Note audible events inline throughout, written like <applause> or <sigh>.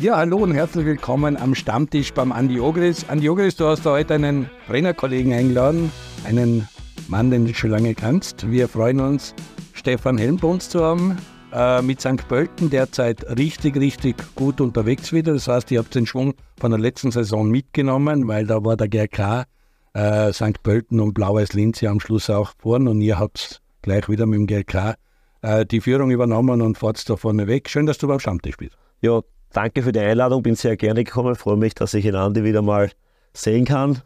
Ja, hallo und herzlich willkommen am Stammtisch beim Andi Ogris. Andi Ogris, du hast heute einen Trainerkollegen eingeladen, einen Mann, den du schon lange kannst. Wir freuen uns, Stefan Helm bei uns zu haben. Äh, mit St. Pölten derzeit richtig, richtig gut unterwegs wieder. Das heißt, ihr habt den Schwung von der letzten Saison mitgenommen, weil da war der GRK, äh, St. Pölten und Blaues Linz ja am Schluss auch vorn und ihr habt gleich wieder mit dem GRK äh, die Führung übernommen und fahrt da vorne weg. Schön, dass du beim Stammtisch bist. Ja, danke für die Einladung, bin sehr gerne gekommen, freue mich, dass ich ihn Andi wieder mal sehen kann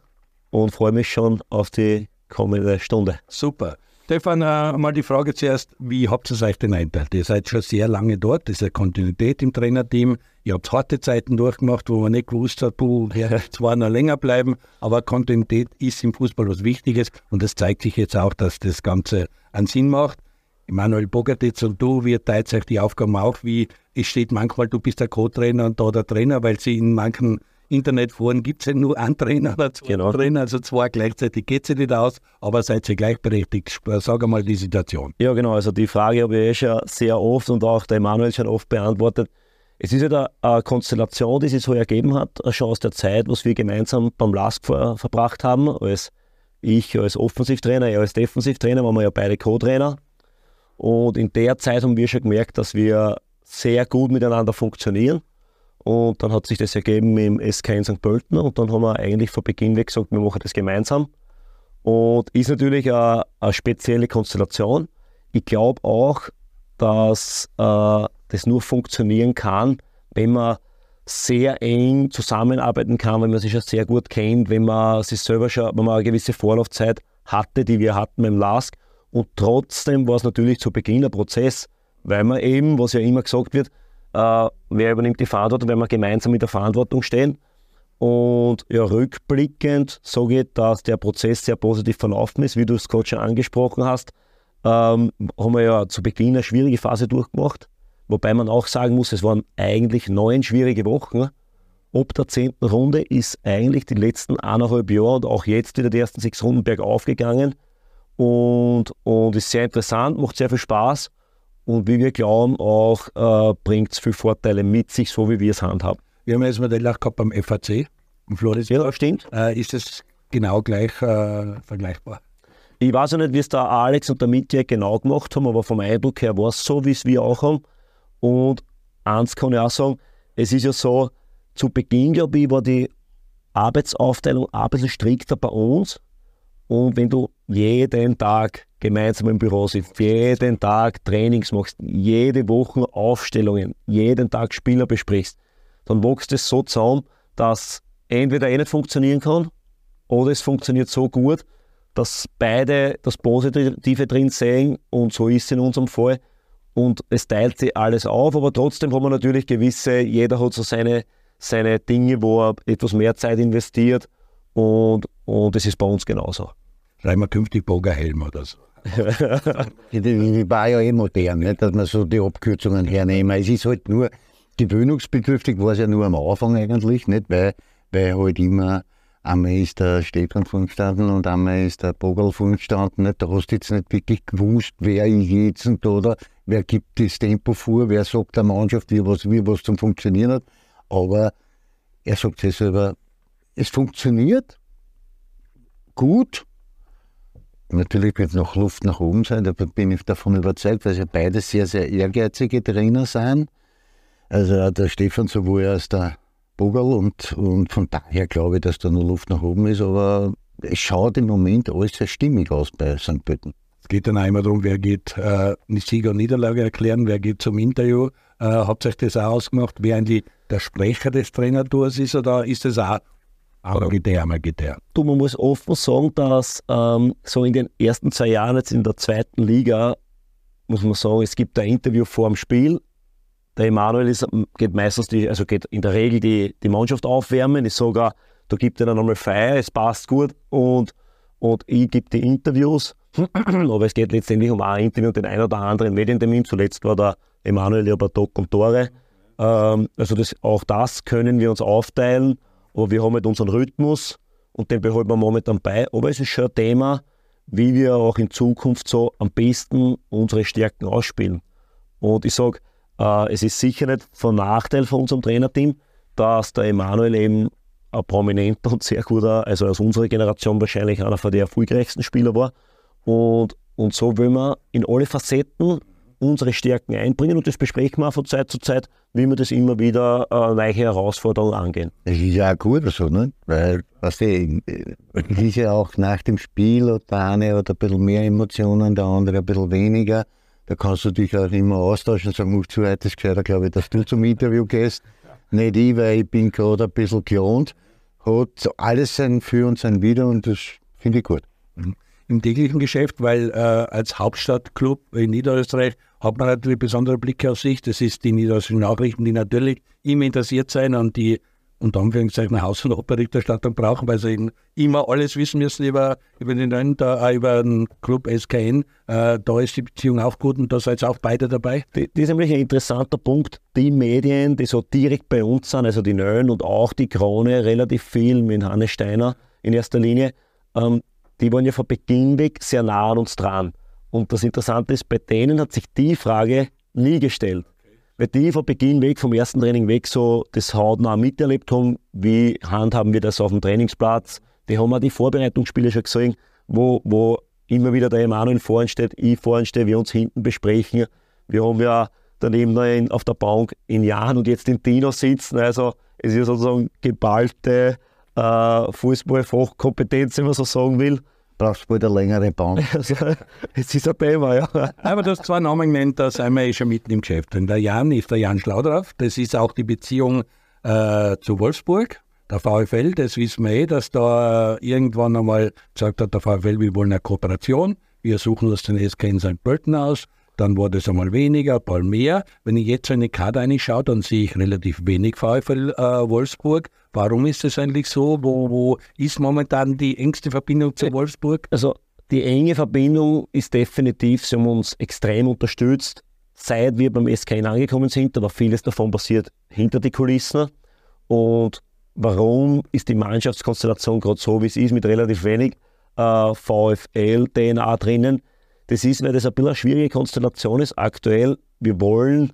und freue mich schon auf die kommende Stunde. Super. Stefan, äh, mal die Frage zuerst, wie habt ihr es euch denn einteilt? Ihr seid schon sehr lange dort, das ist eine Kontinuität im Trainerteam. Ihr habt harte Zeiten durchgemacht, wo man nicht gewusst hat, puh, ja, <laughs> zwar noch länger bleiben, aber Kontinuität ist im Fußball was Wichtiges und das zeigt sich jetzt auch, dass das Ganze einen Sinn macht. Emanuel Bogatitz und du, wir teilt euch die Aufgaben auf, wie es steht manchmal, du bist der Co-Trainer und da der Trainer, weil sie in manchen Internetforen gibt es ja nur einen Trainer oder zwei genau. Trainer, also zwei gleichzeitig geht sie nicht aus, aber seid ihr gleichberechtigt? Sag einmal die Situation. Ja, genau, also die Frage habe ich eh schon sehr oft und auch der Emanuel schon oft beantwortet. Es ist ja eine Konstellation, die sich so ergeben hat, schon aus der Zeit, was wir gemeinsam beim LASK ver verbracht haben, als ich als Offensivtrainer, er als Defensivtrainer, waren wir ja beide Co-Trainer. Und in der Zeit haben wir schon gemerkt, dass wir sehr gut miteinander funktionieren und dann hat sich das ergeben im SK in St. Pölten und dann haben wir eigentlich von Beginn weg gesagt, wir machen das gemeinsam. Und ist natürlich eine, eine spezielle Konstellation. Ich glaube auch, dass äh, das nur funktionieren kann, wenn man sehr eng zusammenarbeiten kann, wenn man sich schon sehr gut kennt, wenn man sich selber schon, wenn man eine gewisse Vorlaufzeit hatte, die wir hatten mit dem LASK. Und trotzdem war es natürlich zu Beginn ein Prozess, weil man eben, was ja immer gesagt wird, äh, wer übernimmt die Verantwortung, wenn wir gemeinsam mit der Verantwortung stehen. Und ja, rückblickend sage ich, dass der Prozess sehr positiv verlaufen ist, wie du es gerade schon angesprochen hast. Ähm, haben wir ja zu Beginn eine schwierige Phase durchgemacht, wobei man auch sagen muss, es waren eigentlich neun schwierige Wochen. Ob der zehnten Runde ist eigentlich die letzten eineinhalb Jahre und auch jetzt wieder die ersten sechs Runden bergauf gegangen und, und ist sehr interessant, macht sehr viel Spaß und wie wir glauben, auch äh, bringt es viele Vorteile mit sich, so wie wir es handhaben. Wir haben jetzt Modell auch gehabt beim FAC, im Floridsberg. Ja, stimmt. Äh, ist das genau gleich äh, vergleichbar? Ich weiß ja nicht, wie es der Alex und der Mitya genau gemacht haben, aber vom Eindruck her war es so, wie es wir auch haben. Und eins kann ich auch sagen, es ist ja so, zu Beginn, glaube ich, war die Arbeitsaufteilung ein bisschen strikter bei uns. Und wenn du jeden Tag gemeinsam im Büro sitzt, jeden Tag Trainings machst, jede Woche Aufstellungen, jeden Tag Spieler besprichst, dann wächst es so zusammen, dass entweder eh nicht funktionieren kann oder es funktioniert so gut, dass beide das Positive drin sehen und so ist es in unserem Fall. Und es teilt sich alles auf, aber trotzdem haben wir natürlich gewisse, jeder hat so seine, seine Dinge, wo er etwas mehr Zeit investiert und, und das ist bei uns genauso. Schreiben wir künftig Bogerhelm oder so. <laughs> Ich war ja eh modern, nicht, dass man so die Abkürzungen hernehmen. Es ist halt nur gewöhnungsbedürftig, war es ja nur am Anfang eigentlich, nicht, weil, weil halt immer einmal ist der Stefan vorgestanden und einmal ist der Bogerl vorgestanden. Nicht? Da hast du jetzt nicht wirklich gewusst, wer ist jetzt oder wer gibt das Tempo vor, wer sagt der Mannschaft, wie was, wie was zum Funktionieren hat. Aber er sagt es selber, es funktioniert gut, Natürlich wird noch Luft nach oben sein, da bin ich davon überzeugt, weil sie beide sehr, sehr ehrgeizige Trainer sind. Also der Stefan sowohl als der Bogerl und, und von daher glaube ich, dass da noch Luft nach oben ist, aber es schaut im Moment alles sehr stimmig aus bei St. Pölten. Es geht dann immer darum, wer geht äh, Sieger und Niederlage erklären, wer geht zum Interview. Äh, habt ihr euch das auch ausgemacht, wer eigentlich der Sprecher des Trainertours ist oder ist das auch mal Gitarre. Du, man muss offen sagen, dass ähm, so in den ersten zwei Jahren jetzt in der zweiten Liga, muss man sagen, es gibt ein Interview vor dem Spiel. Der Emanuel ist, geht meistens, die, also geht in der Regel die, die Mannschaft aufwärmen. Ich sage, da gibt er dann nochmal Feier, es passt gut und, und ich gebe die Interviews. <clears throat> Aber es geht letztendlich um ein Interview und den einen oder anderen Medientermin. Zuletzt war der Emanuel ja bei Doc und Tore. Ähm, also das, auch das können wir uns aufteilen. Aber wir haben halt unseren Rhythmus und den behalten wir momentan bei. Aber es ist schon ein Thema, wie wir auch in Zukunft so am besten unsere Stärken ausspielen. Und ich sage, Äh, es ist sicher nicht von Nachteil für unserem Trainerteam, dass der Emanuel eben ein prominenter und sehr guter, also aus unserer Generation wahrscheinlich einer von der erfolgreichsten Spieler war. Und, und so will man in alle Facetten unsere Stärken einbringen und das besprechen wir von Zeit zu Zeit, wie wir das immer wieder äh, neue Herausforderungen angehen. Das ist ja auch gut so, ne? Weil, weißt du, es ist ja auch nach dem Spiel oder der eine hat ein bisschen mehr Emotionen, der andere ein bisschen weniger. Da kannst du dich auch immer austauschen und sagen, zu heute ist gescheiter, glaube ich, dass du zum Interview gehst. Nicht ich, weil ich bin gerade ein bisschen gelohnt. Hat alles sein Für und sein Wider und das finde ich gut. Mhm. Im täglichen Geschäft, weil äh, als Hauptstadtclub in Niederösterreich hat man natürlich besondere Blicke auf sich. Das ist die niederösterreichischen Nachrichten, die natürlich immer interessiert sein und die unter Anführungszeichen Haus- und Hofberichterstattung brauchen, weil sie eben immer alles wissen müssen über, über den neuen, da, über den Club SKN. Äh, da ist die Beziehung auch gut und da seid ihr auch beide dabei. Das ist nämlich ein interessanter Punkt. Die Medien, die so direkt bei uns sind, also die Neuen und auch die Krone, relativ viel mit Hannes Steiner in erster Linie, ähm, die waren ja von Beginn weg sehr nah an uns dran. Und das Interessante ist, bei denen hat sich die Frage nie gestellt. Weil die von Beginn weg, vom ersten Training weg, so das hautnah miterlebt haben, wie handhaben wir das auf dem Trainingsplatz. Die haben auch die Vorbereitungsspiele schon gesehen, wo, wo immer wieder der Emanuel vorhin steht, ich vorhin stehe, wir uns hinten besprechen. Wir haben ja daneben in, auf der Bank in Jan und jetzt in Dino sitzen. Also es ist sozusagen geballte äh, Fußballfachkompetenz, wenn man so sagen will brauchst du bald eine längere Bank. <laughs> Also, es ist ein Thema, ja. Aber du hast zwei Namen genannt, da sind wir eh schon mitten im Geschäft. Und der Jan ist der Jan Schlaudraff. Das ist auch die Beziehung äh, zu Wolfsburg. Der VfL, das wissen wir eh, dass da äh, irgendwann einmal gesagt hat, der VfL, wir wollen eine Kooperation. Wir suchen uns den SK in St. Pölten aus dann war das einmal weniger, ein paar mehr. Wenn ich jetzt in die Karte reinschaue, dann sehe ich relativ wenig VfL äh, Wolfsburg. Warum ist das eigentlich so? Wo, wo ist momentan die engste Verbindung zu Wolfsburg? Also die enge Verbindung ist definitiv, sie haben uns extrem unterstützt, seit wir beim SK angekommen sind, aber vieles davon passiert hinter die Kulissen. Und warum ist die Mannschaftskonstellation gerade so, wie es ist, mit relativ wenig äh, VfL-DNA drinnen? Das ist, weil das ein bisschen eine schwierige Konstellation ist aktuell. Wir wollen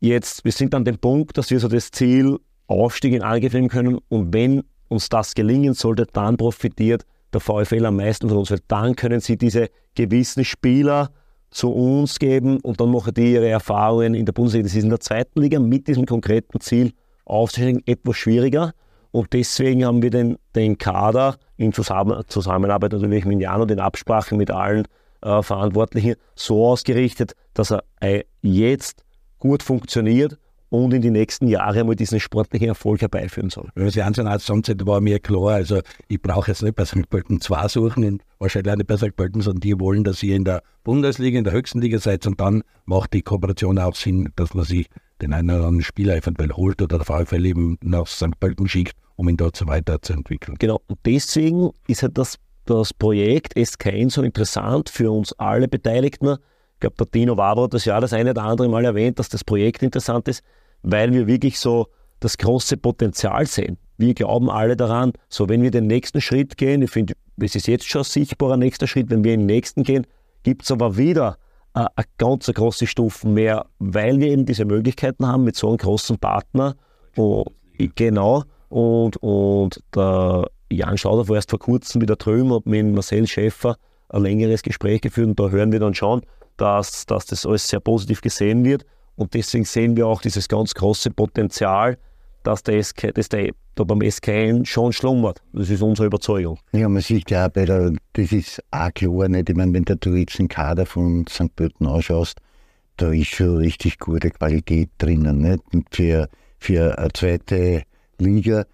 jetzt, wir sind an dem Punkt, dass wir so das Ziel Aufstieg in Angriff nehmen können und wenn uns das gelingen sollte, dann profitiert der VfL am meisten von uns, weil dann können sie diese gewissen Spieler zu uns geben und dann machen die ihre Erfahrungen in der Bundesliga. Das ist in der zweiten Liga mit diesem konkreten Ziel aufzusteigen etwas schwieriger und deswegen haben wir den, den Kader in Zusammenarbeit natürlich mit Jan und in Absprache mit allen äh, Verantwortlichen so ausgerichtet, dass er äh, jetzt gut funktioniert und in die nächsten Jahre mal diesen sportlichen Erfolg herbeiführen soll. Wenn Sie anschauen, als Sonntag war mir klar, also ich brauche jetzt nicht bei St. Pölten 2 suchen, wahrscheinlich auch nicht bei St. Pölten, sondern die wollen, dass ihr in der Bundesliga, in der höchsten Liga seid und dann macht die Kooperation auch Sinn, dass man sich den einen oder anderen Spieler eventuell holt oder der VfL eben nach St. Pölten schickt, um ihn dort so weiterzuentwickeln. Genau, und deswegen ist halt das das Projekt SKN so interessant für uns alle Beteiligten. Ich glaube, der Dino Wabro hat das ja das eine oder andere Mal erwähnt, dass das Projekt interessant ist, weil wir wirklich so das große Potenzial sehen. Wir glauben alle daran, so wenn wir den nächsten Schritt gehen, ich finde, es ist jetzt schon ein sichtbarer nächster Schritt, wenn wir in den nächsten gehen, gibt es aber wieder eine, eine ganz große Stufe mehr, weil wir eben diese Möglichkeiten haben mit so einem großen Partner. Und, genau. Und, und der Jan Schauder war erst vor kurzem wieder drüben und mit Marcel Schäfer ein längeres Gespräch geführt und da hören wir dann schon, dass, dass das alles sehr positiv gesehen wird und deswegen sehen wir auch dieses ganz große Potenzial, dass der, SK, dass der da beim SKN schon schlummert. Das ist unsere Überzeugung. Ja, man sieht ja bei der, das ist auch klar, nicht? Ich meine, wenn du jetzt den Kader von St. Pölten anschaust, da ist schon richtig gute Qualität drinnen. Nicht? Und für, für eine zweite Liga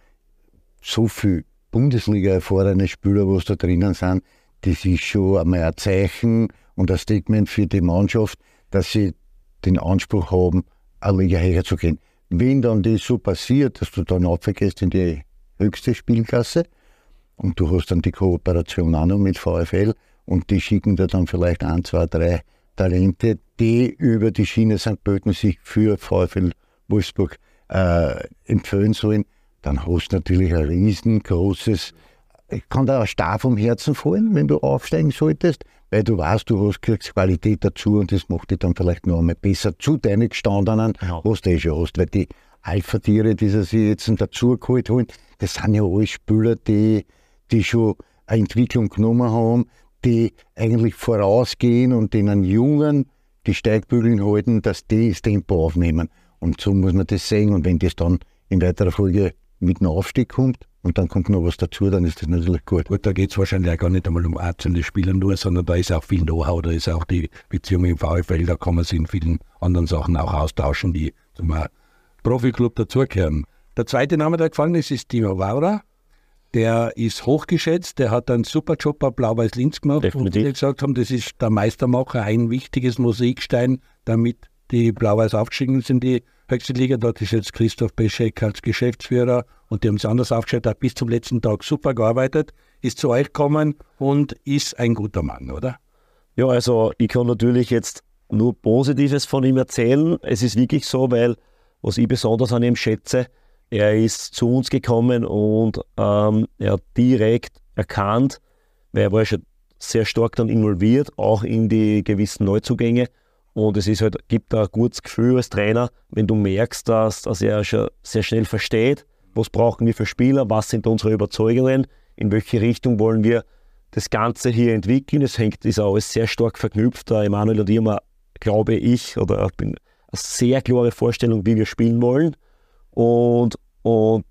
so viel Bundesliga erfahrene Spieler, was da drinnen sind, das ist schon einmal ein Zeichen und ein Statement für die Mannschaft, dass sie den Anspruch haben, eine Liga höher zu gehen. Wenn dann das so passiert, dass du dann abvergehst in die höchste Spielklasse und du hast dann die Kooperation auch noch mit VfL und die schicken dir dann vielleicht ein, zwei, drei Talente, die über die Schiene St. Pölten sich für VfL Wolfsburg äh, empfehlen sollen, dann hast du natürlich ein riesengroßes, kann da ein Star vom Herzen fallen, wenn du aufsteigen solltest, weil du weißt, du hast kriegst Qualität dazu und das macht dich dann vielleicht noch einmal besser zu deinen Gestandenen, was du eh schon hast. Weil die Alpha-Tiere, die sie sich jetzt dazu geholt haben, das sind ja alle Spieler, die, die schon eine Entwicklung genommen haben, die eigentlich vorausgehen und denen Jungen die Steigbügeln halten, dass die das Tempo aufnehmen. Und so muss man das sehen. Und wenn das dann in weiterer Folge mit einem Aufstieg kommt und dann kommt noch was dazu, dann ist das natürlich gut. Gut, da geht es wahrscheinlich auch gar nicht einmal um einzelne Spieler nur, sondern da ist auch viel Know-how, da ist auch die Beziehung im VfL, da kann man sich in vielen anderen Sachen auch austauschen, die zum Profiklub dazugehören. Der zweite Name, der gefallen ist, ist Timo Waura. Der ist hochgeschätzt, der hat einen super Job bei Blau-Weiß Linz gemacht, Definitiv. wo viele gesagt haben, das ist der Meistermacher, ein wichtiges Mosaikstein, damit die Blau-Weiß aufgestiegen sind in die Liga. Dort ist jetzt Christoph Beschek als Geschäftsführer und die haben es anders aufgestellt, hat bis zum letzten Tag super gearbeitet, ist zu euch gekommen und ist ein guter Mann, oder? Ja, also ich kann natürlich jetzt nur Positives von ihm erzählen. Es ist wirklich so, weil was ich besonders an ihm schätze, er ist zu uns gekommen und ähm, er hat direkt erkannt, weil er war ja schon sehr stark dann involviert, auch in die gewissen Neuzugänge. Und es ist halt, gibt ein gutes Gefühl als Trainer, wenn du merkst, dass, dass er schon sehr schnell versteht, was brauchen wir für Spieler, was sind unsere Überzeugungen, in welche Richtung wollen wir das Ganze hier entwickeln. Es hängt, ist alles sehr stark verknüpft. Emanuel und ich haben, glaube ich, oder ich bin eine sehr klare Vorstellung, wie wir spielen wollen. Und, und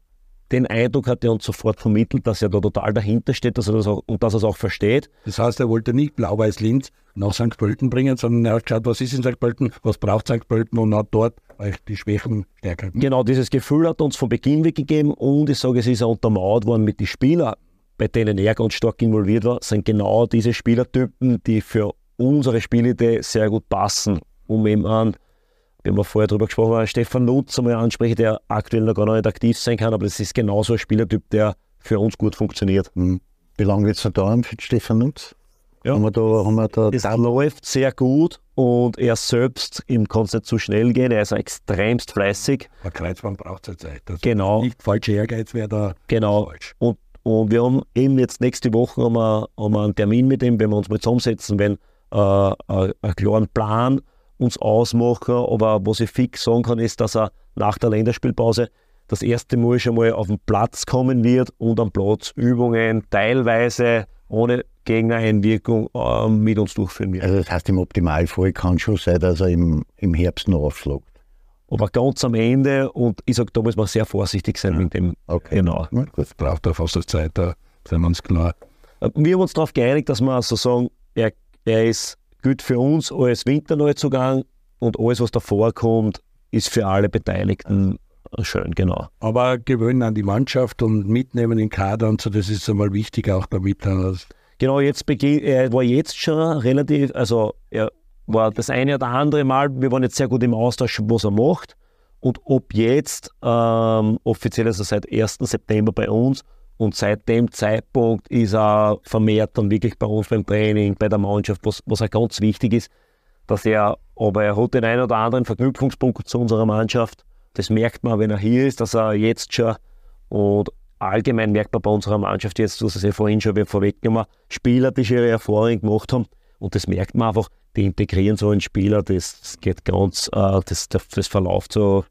den Eindruck hat er uns sofort vermittelt, dass er da total dahinter steht dass er das auch, und dass er es auch versteht. Das heißt, er wollte nicht Blau-Weiß Linz nach St. Pölten bringen, sondern er hat geschaut, was ist in St. Pölten, was braucht St. Pölten und hat dort euch die Schwächen stärker gemacht. Genau dieses Gefühl hat uns von Beginn weg gegeben und ich sage, es ist auch untermauert worden mit den Spielern, bei denen er ganz stark involviert war, sind genau diese Spielertypen, die für unsere Spielidee sehr gut passen, um eben an, wir haben ja vorher darüber gesprochen, einen Stefan Lutz einmal ansprechen, der aktuell noch gar nicht aktiv sein kann, aber das ist genauso ein Spielertyp, der für uns gut funktioniert. Hm. Wie lange wird es noch dauern für Stefan Nutz? Ja. Haben wir da, haben wir da Es läuft sehr gut und er selbst, ihm kann es nicht zu schnell gehen, er ist extremst fleißig. Aber Kreuzbahn braucht zur Zeit. Das Genau. Nicht falscher Ehrgeiz wäre da Genau. falsch. Und, und wir haben eben jetzt nächste Woche haben wir, haben wir einen Termin mit ihm, wenn wir uns mal zusammensetzen, wenn äh, ein- einen klaren Plan uns ausmachen. Aber was ich fix sagen kann, ist, dass er nach der Länderspielpause das erste Mal schon mal auf den Platz kommen wird und am Platz Übungen teilweise ohne Gegnereinwirkung äh, mit uns durchführen wird. Also das heißt, im Optimalfall kann schon sein, dass er im, im Herbst noch aufschlägt. Aber ganz am Ende, und ich sage, da muss man sehr vorsichtig sein mit dem. Okay. Genau. Ja, gut. Das braucht er fast eine Zeit, da sind wir uns klar. Wir haben uns darauf geeinigt, dass wir so sagen, er, er ist gut für uns als Winterneuzugang und alles, was davor kommt, ist für alle Beteiligten schön, genau. Aber gewöhnen an die Mannschaft und mitnehmen in Kader und so, das ist einmal wichtig, auch damit Genau, jetzt beginn, er war jetzt schon relativ, also er war das eine oder andere Mal, wir waren jetzt sehr gut im Austausch, was er macht. Und ob jetzt, ähm, offiziell ist er seit 1. September bei uns und seit dem Zeitpunkt ist er vermehrt dann wirklich bei uns beim Training, bei der Mannschaft, was, was auch ganz wichtig ist, dass er, aber er hat den einen oder anderen Verknüpfungspunkt zu unserer Mannschaft. Das merkt man, wenn er hier ist, dass er jetzt schon und allgemein merkt man bei unserer Mannschaft jetzt, du hast es ja vorhin schon vorweggenommen, Spieler, die schon ihre Erfahrung gemacht haben. Und das merkt man einfach, die integrieren so einen Spieler, das, geht ganz, äh, das, das, verläuft so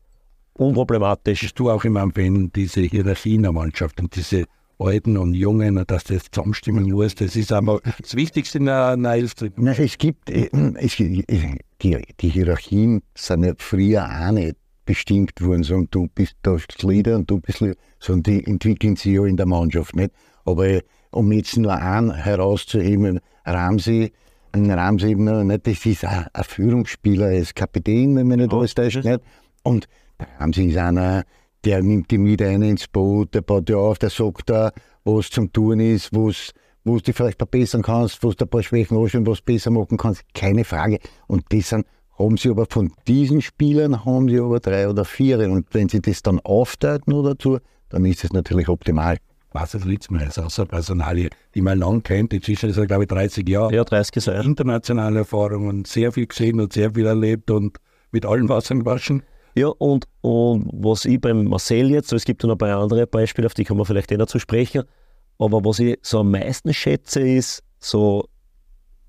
unproblematisch. bist du auch immer am Fan, diese Hierarchie in der Mannschaft und diese Alten und Jungen, und dass das zusammenstimmen muss, das ist einmal das Wichtigste in einer. Na, es gibt, äh, es, die, die Hierarchien sind ja früher auch nicht bestimmt worden, sagen, du bist da Leader und du bist Leader, sondern die entwickeln sich ja in der Mannschaft nicht. Aber äh, um jetzt nur einen herauszuheben, Ramsey, ein Ramsey, eben, nicht, das ist ein, ein Führungsspieler, er ist Kapitän, wenn man nicht alles täuscht. das-? Und der Ramsey ist einer, der nimmt die mit ein ins Boot, der baut dir auf, der sagt da, was zum Tun ist, was wo du dich vielleicht verbessern kannst, wo du ein paar Schwächen anschauen, was du besser machen kannst, keine Frage. Und das sind, haben sie aber von diesen Spielern haben sie aber drei oder vier. Und wenn sie das dann aufteilen noch dazu, dann ist es natürlich optimal. Ritzmann ist auch so eine Personalie, die man lang kennt. Inzwischen ist er, glaube ich, 30 Jahre. Ja, 30 Jahre. Internationale Erfahrung und sehr viel gesehen und sehr viel erlebt und mit allen Wassern gewaschen. Ja, und, und was ich beim Marcel jetzt, es gibt noch ein paar andere Beispiele, auf die kann man vielleicht eh noch zu sprechen, aber was ich so am meisten schätze, ist so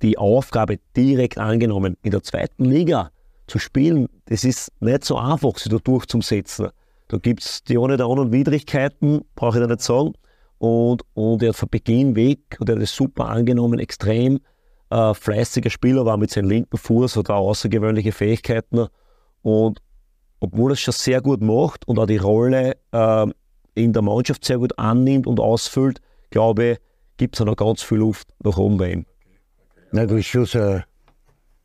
die Aufgabe direkt angenommen. In der zweiten Liga zu spielen, das ist nicht so einfach, sich da durchzusetzen. Da gibt es die ohne der anderen Widrigkeiten, brauche ich da nicht sagen. Und, und er hat von Beginn weg und er hat das super angenommen, extrem äh, fleißiger Spieler war mit seinem linken Fuß, hat auch außergewöhnliche Fähigkeiten. Und obwohl er es schon sehr gut macht und auch die Rolle äh, in der Mannschaft sehr gut annimmt und ausfüllt, glaube ich, gibt es noch ganz viel Luft nach oben bei ihm. Na, du bist schon so,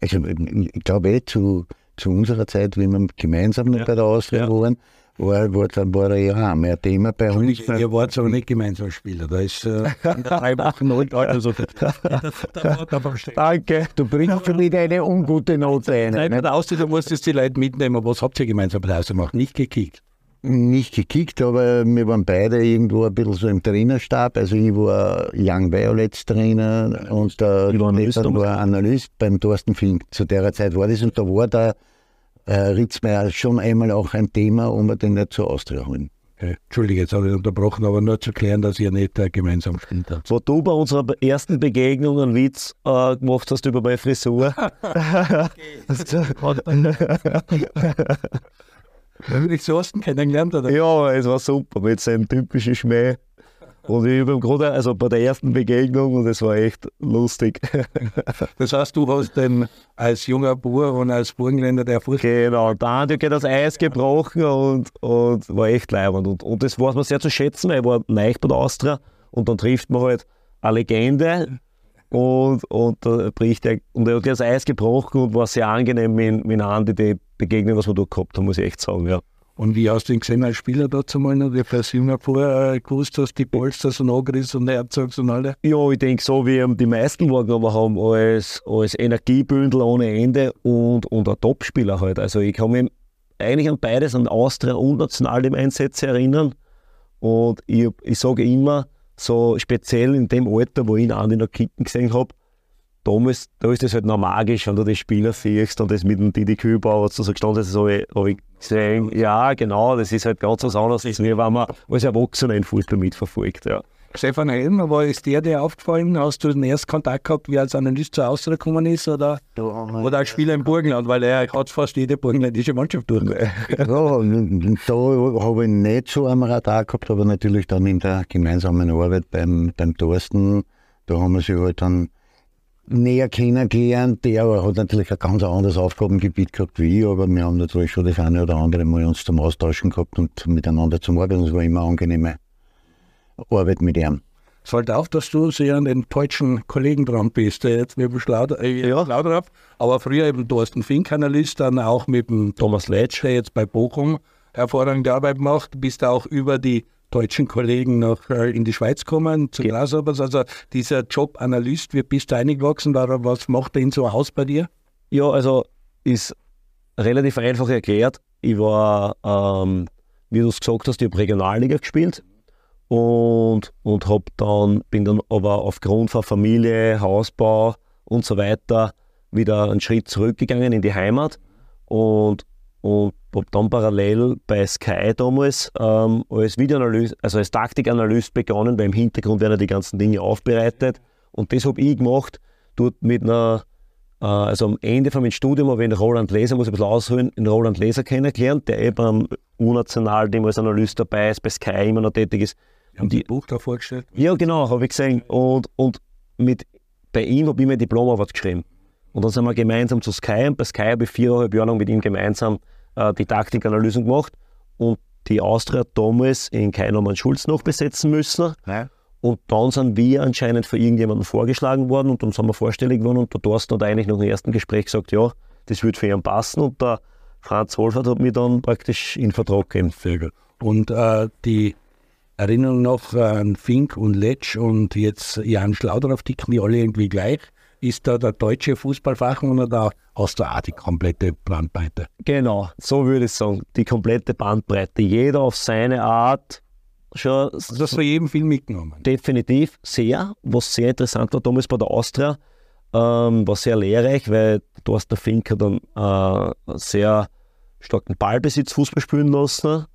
also ich glaube eh zu, zu unserer Zeit, wie wir gemeinsam Ja. bei der Austria Ja. waren, war, war, dann war er ja auch mehr Thema bei uns. Ihr wart aber nicht gemeinsam Spieler. Da ist äh, <laughs> drei Wochen alt. Also. <laughs> Danke. Du bringst schon wieder eine ungute Note ein. Nein, ne? bei der du musst jetzt die Leute mitnehmen. Was habt ihr gemeinsam bei der Austria gemacht? Nicht gekickt. Nicht gekickt, aber wir waren beide irgendwo ein bisschen so im Trainerstab. Also ich war Young Violets Trainer und der Stefan war Analyst beim Thorsten Fink. Zu der Zeit war das und da war der äh, Ritzmeier schon einmal auch ein Thema, um wir den nicht zur Austria holen. Okay. Entschuldige, jetzt habe ich unterbrochen, aber nur zu klären, dass ihr nicht äh, gemeinsam gespielt habt. Wo du bei unserer ersten Begegnung einen Witz äh, gemacht hast über meine Frisur. Wenn ich so Osten kennengelernt oder? ja, es war super mit seinem typischen Schmäh. Und ich ihm gerade, also bei der ersten Begegnung, und es war echt lustig. <laughs> Das heißt, du hast den als junger Bur und als Burgenländer der Fußball. genau, da hat das Eis gebrochen und, und war echt leibend. Und, und das weiß man sehr zu schätzen, weil ich war neu bei der Austria und dann trifft man halt eine Legende und, und da bricht er, und er hat das Eis gebrochen und war sehr angenehm mit, mit Andi, die Begegnung, was wir da gehabt haben, muss ich echt sagen, ja. Und wie du ihn gesehen als Spieler dazu mal noch? Ich als junger Bur äh, gewusst hast, die Polster so Nagris und Herzogs und alle. Ja, ich denke, so wie die meisten wahrgenommen haben, als, als Energiebündel ohne Ende und, und ein Topspieler halt. Also ich kann mich eigentlich an beides, an Austria und Nationalteam-Einsätze erinnern. Und ich, ich sage immer, so speziell in dem Alter, wo ich ihn in der Kicken gesehen habe, damals, da ist das halt noch magisch, wenn du die Spieler siehst und das mit dem Didi Kübauer, was du so gestanden hast, das habe ich, hab ich gesehen. Ja, genau, das ist halt ganz was anderes, als wir, wenn man als Erwachsener in Fußball mitverfolgt. Ja. Stefan Helmer, war ist der dir aufgefallen? Hast du den ersten Kontakt gehabt, wie er als Analyst zur Austria gekommen ist? Oder, oder als Spieler im Burgenland? Weil er hat fast jede burgenländische Mannschaft durch. Ja, da habe ich nicht so am Radar gehabt, aber natürlich dann in der gemeinsamen Arbeit beim, beim Thorsten, da haben wir sich halt dann näher kennengelernt. Der hat natürlich ein ganz anderes Aufgabengebiet gehabt wie ich, aber wir haben natürlich schon das eine oder andere Mal uns zum Austauschen gehabt und miteinander zum Arbeiten. Es war immer eine angenehme Arbeit mit ihm. Es fällt auf, dass du sehr an den deutschen Kollegen dran bist. der Jetzt mit dem Schlauder, äh, Ja. Schlauder aber früher eben Thorsten Fink, Analyst, dann auch mit dem Thomas Letsch. der jetzt bei Bochum hervorragende Arbeit macht, bist auch über die deutschen Kollegen noch äh, in die Schweiz gekommen, zu Grasshoppers. Also dieser Job Analyst, wie bist du eingewachsen? Was macht den so aus bei dir? Ja, also ist relativ einfach erklärt. Ich war, ähm, wie du es gesagt hast, ich habe Regionalliga gespielt und, und hab dann, bin dann aber aufgrund von Familie, Hausbau und so weiter wieder einen Schritt zurückgegangen in die Heimat und, und habe dann parallel bei Sky damals ähm, als Videoanalyst, also als Taktikanalyst begonnen, weil im Hintergrund werden die ganzen Dinge aufbereitet und das habe ich gemacht, dort mit einer äh, also am Ende von meinem Studium habe ich den Roland Leser, muss ich ein bisschen ausholen, den Roland Leser kennengelernt, der eben am U-National-Team als Analyst dabei ist, bei Sky immer noch tätig ist. Wir haben Die- Buch da vorgestellt. Ja, genau, habe ich gesehen. Und, und mit, bei ihm habe ich mein Diplomarbeit geschrieben. Und dann sind wir gemeinsam zu Sky und bei Sky habe ich viereinhalb Jahre lang mit ihm gemeinsam äh, die Taktikanalysen gemacht. Und die Austria hat damals in Keinermann Schulz noch besetzen müssen. Und dann sind wir anscheinend für irgendjemanden vorgeschlagen worden und dann sind wir vorstellig geworden und der Thorsten hat eigentlich nach dem ersten Gespräch gesagt, ja, das würde für ihn passen und der Franz Holfert hat mich dann praktisch in Vertrag gegeben. Sehr gut. Und äh, die Erinnerung noch an Fink und Letsch und jetzt Jan Schlauder ticken die alle irgendwie gleich. Ist da der deutsche Fußballfachmann oder da hast du auch die komplette Brandweite? Genau, so würde ich sagen. Die komplette Bandbreite. Jeder auf seine Art schon Also das für jeden viel mitgenommen. definitiv sehr. Was sehr interessant war damals bei der Austria, ähm, war sehr lehrreich, weil Thorsten Fink hat dann äh, sehr starken Ballbesitz Fußball spielen lassen.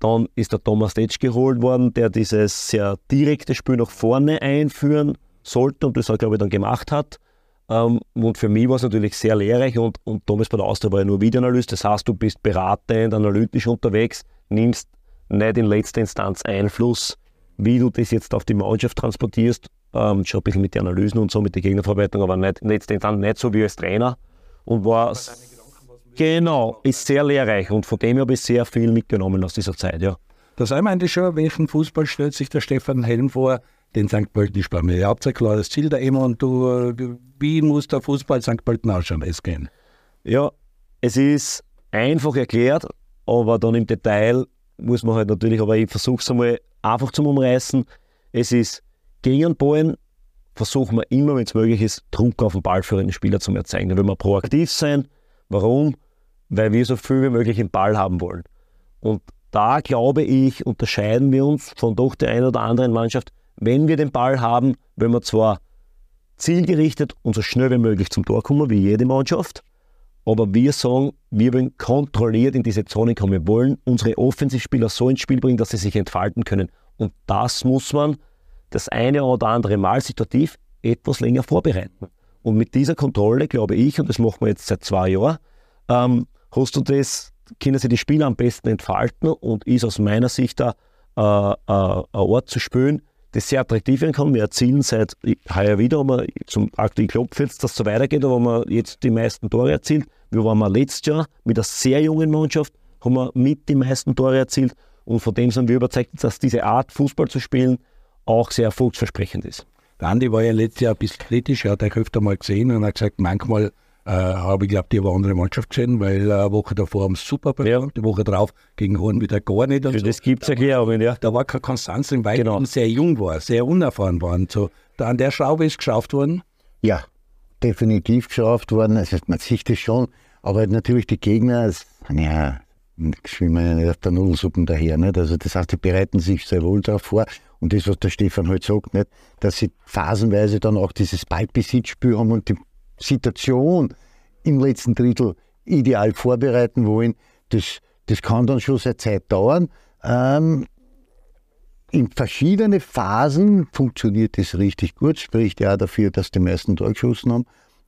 Dann ist der Thomas Letsch geholt worden, der dieses sehr direkte Spiel nach vorne einführen sollte und das auch, glaube ich, dann gemacht hat. Ähm, und für mich war es natürlich sehr lehrreich und, und damals bei der Austria war ich nur Videoanalyst. Das heißt, du bist beratend, analytisch unterwegs, nimmst nicht in letzter Instanz Einfluss, wie du das jetzt auf die Mannschaft transportierst. Ähm, schon ein bisschen mit den Analysen und so, mit der Gegnerverarbeitung, aber nicht, in letzter Instanz nicht so wie als Trainer. Und war Genau, ist sehr lehrreich und von dem habe ich sehr viel mitgenommen aus dieser Zeit, ja. Da sei man eigentlich schon, welchen Fußball stellt sich der Stefan Helm vor, den St. Pölten spielen wir. Ihr habt ein klares Ziel da immer und du, wie muss der Fußball St. Pölten ausschauen, es gehen? Ja, es ist einfach erklärt, aber dann im Detail muss man halt natürlich, aber ich versuche es einmal einfach zum Umreißen. Es ist gegen Ballen, versuchen wir immer, wenn es möglich ist, Druck auf den Ball für einen Spieler zu erzeugen. Da will man proaktiv sein. Warum? Weil wir so viel wie möglich im Ball haben wollen. Und da glaube ich, unterscheiden wir uns von doch der einen oder anderen Mannschaft. Wenn wir den Ball haben, wenn wir zwar zielgerichtet und so schnell wie möglich zum Tor kommen, wie jede Mannschaft, aber wir sagen, wir wollen kontrolliert in diese Zone kommen. Wir wollen unsere Offensivspieler so ins Spiel bringen, dass sie sich entfalten können. Und das muss man das eine oder andere Mal situativ etwas länger vorbereiten. Und mit dieser Kontrolle, glaube ich, und das machen wir jetzt seit zwei Jahren, ähm, hast du das, können sich die Spieler am besten entfalten und ist aus meiner Sicht da äh, äh, ein Ort zu spielen, das sehr attraktiv werden kann. Wir erzielen seit heuer wieder, aber zum aktuellen Klopf jetzt, dass es so weitergeht, aber wir jetzt die meisten Tore erzielt. Wir waren mal letztes Jahr mit einer sehr jungen Mannschaft, haben wir mit die meisten Tore erzielt und von dem sind wir überzeugt, dass diese Art Fußball zu spielen auch sehr erfolgsversprechend ist. Der Andi war ja letztes Jahr ein bisschen kritisch, er hat euch öfter mal gesehen und hat gesagt, manchmal äh, habe ich glaube, die aber andere Mannschaft gesehen, weil äh, eine Woche davor haben sie super Ja. die Woche drauf gegen Horn wieder gar nicht. Und Für so. das gibt es Erklärungen, ja. Da war keine Konstanz drin, weil Genau. sehr jung war, sehr unerfahren war. Und so, da an der Schraube ist geschafft worden. Ja, definitiv geschafft worden. Also man sieht das schon. Aber natürlich die Gegner, ja, schwimmen ja nicht auf der Nudelsuppen daher. Nicht? Also das heißt, die bereiten sich sehr wohl darauf vor. Und das, was der Stefan halt sagt, nicht? dass sie phasenweise dann auch dieses Ballbesitzspiel haben und die Situation im letzten Drittel ideal vorbereiten wollen, das, das kann dann schon seine Zeit dauern. Ähm, in verschiedene Phasen funktioniert das richtig gut, spricht ja dafür, dass die meisten Tor geschossen haben.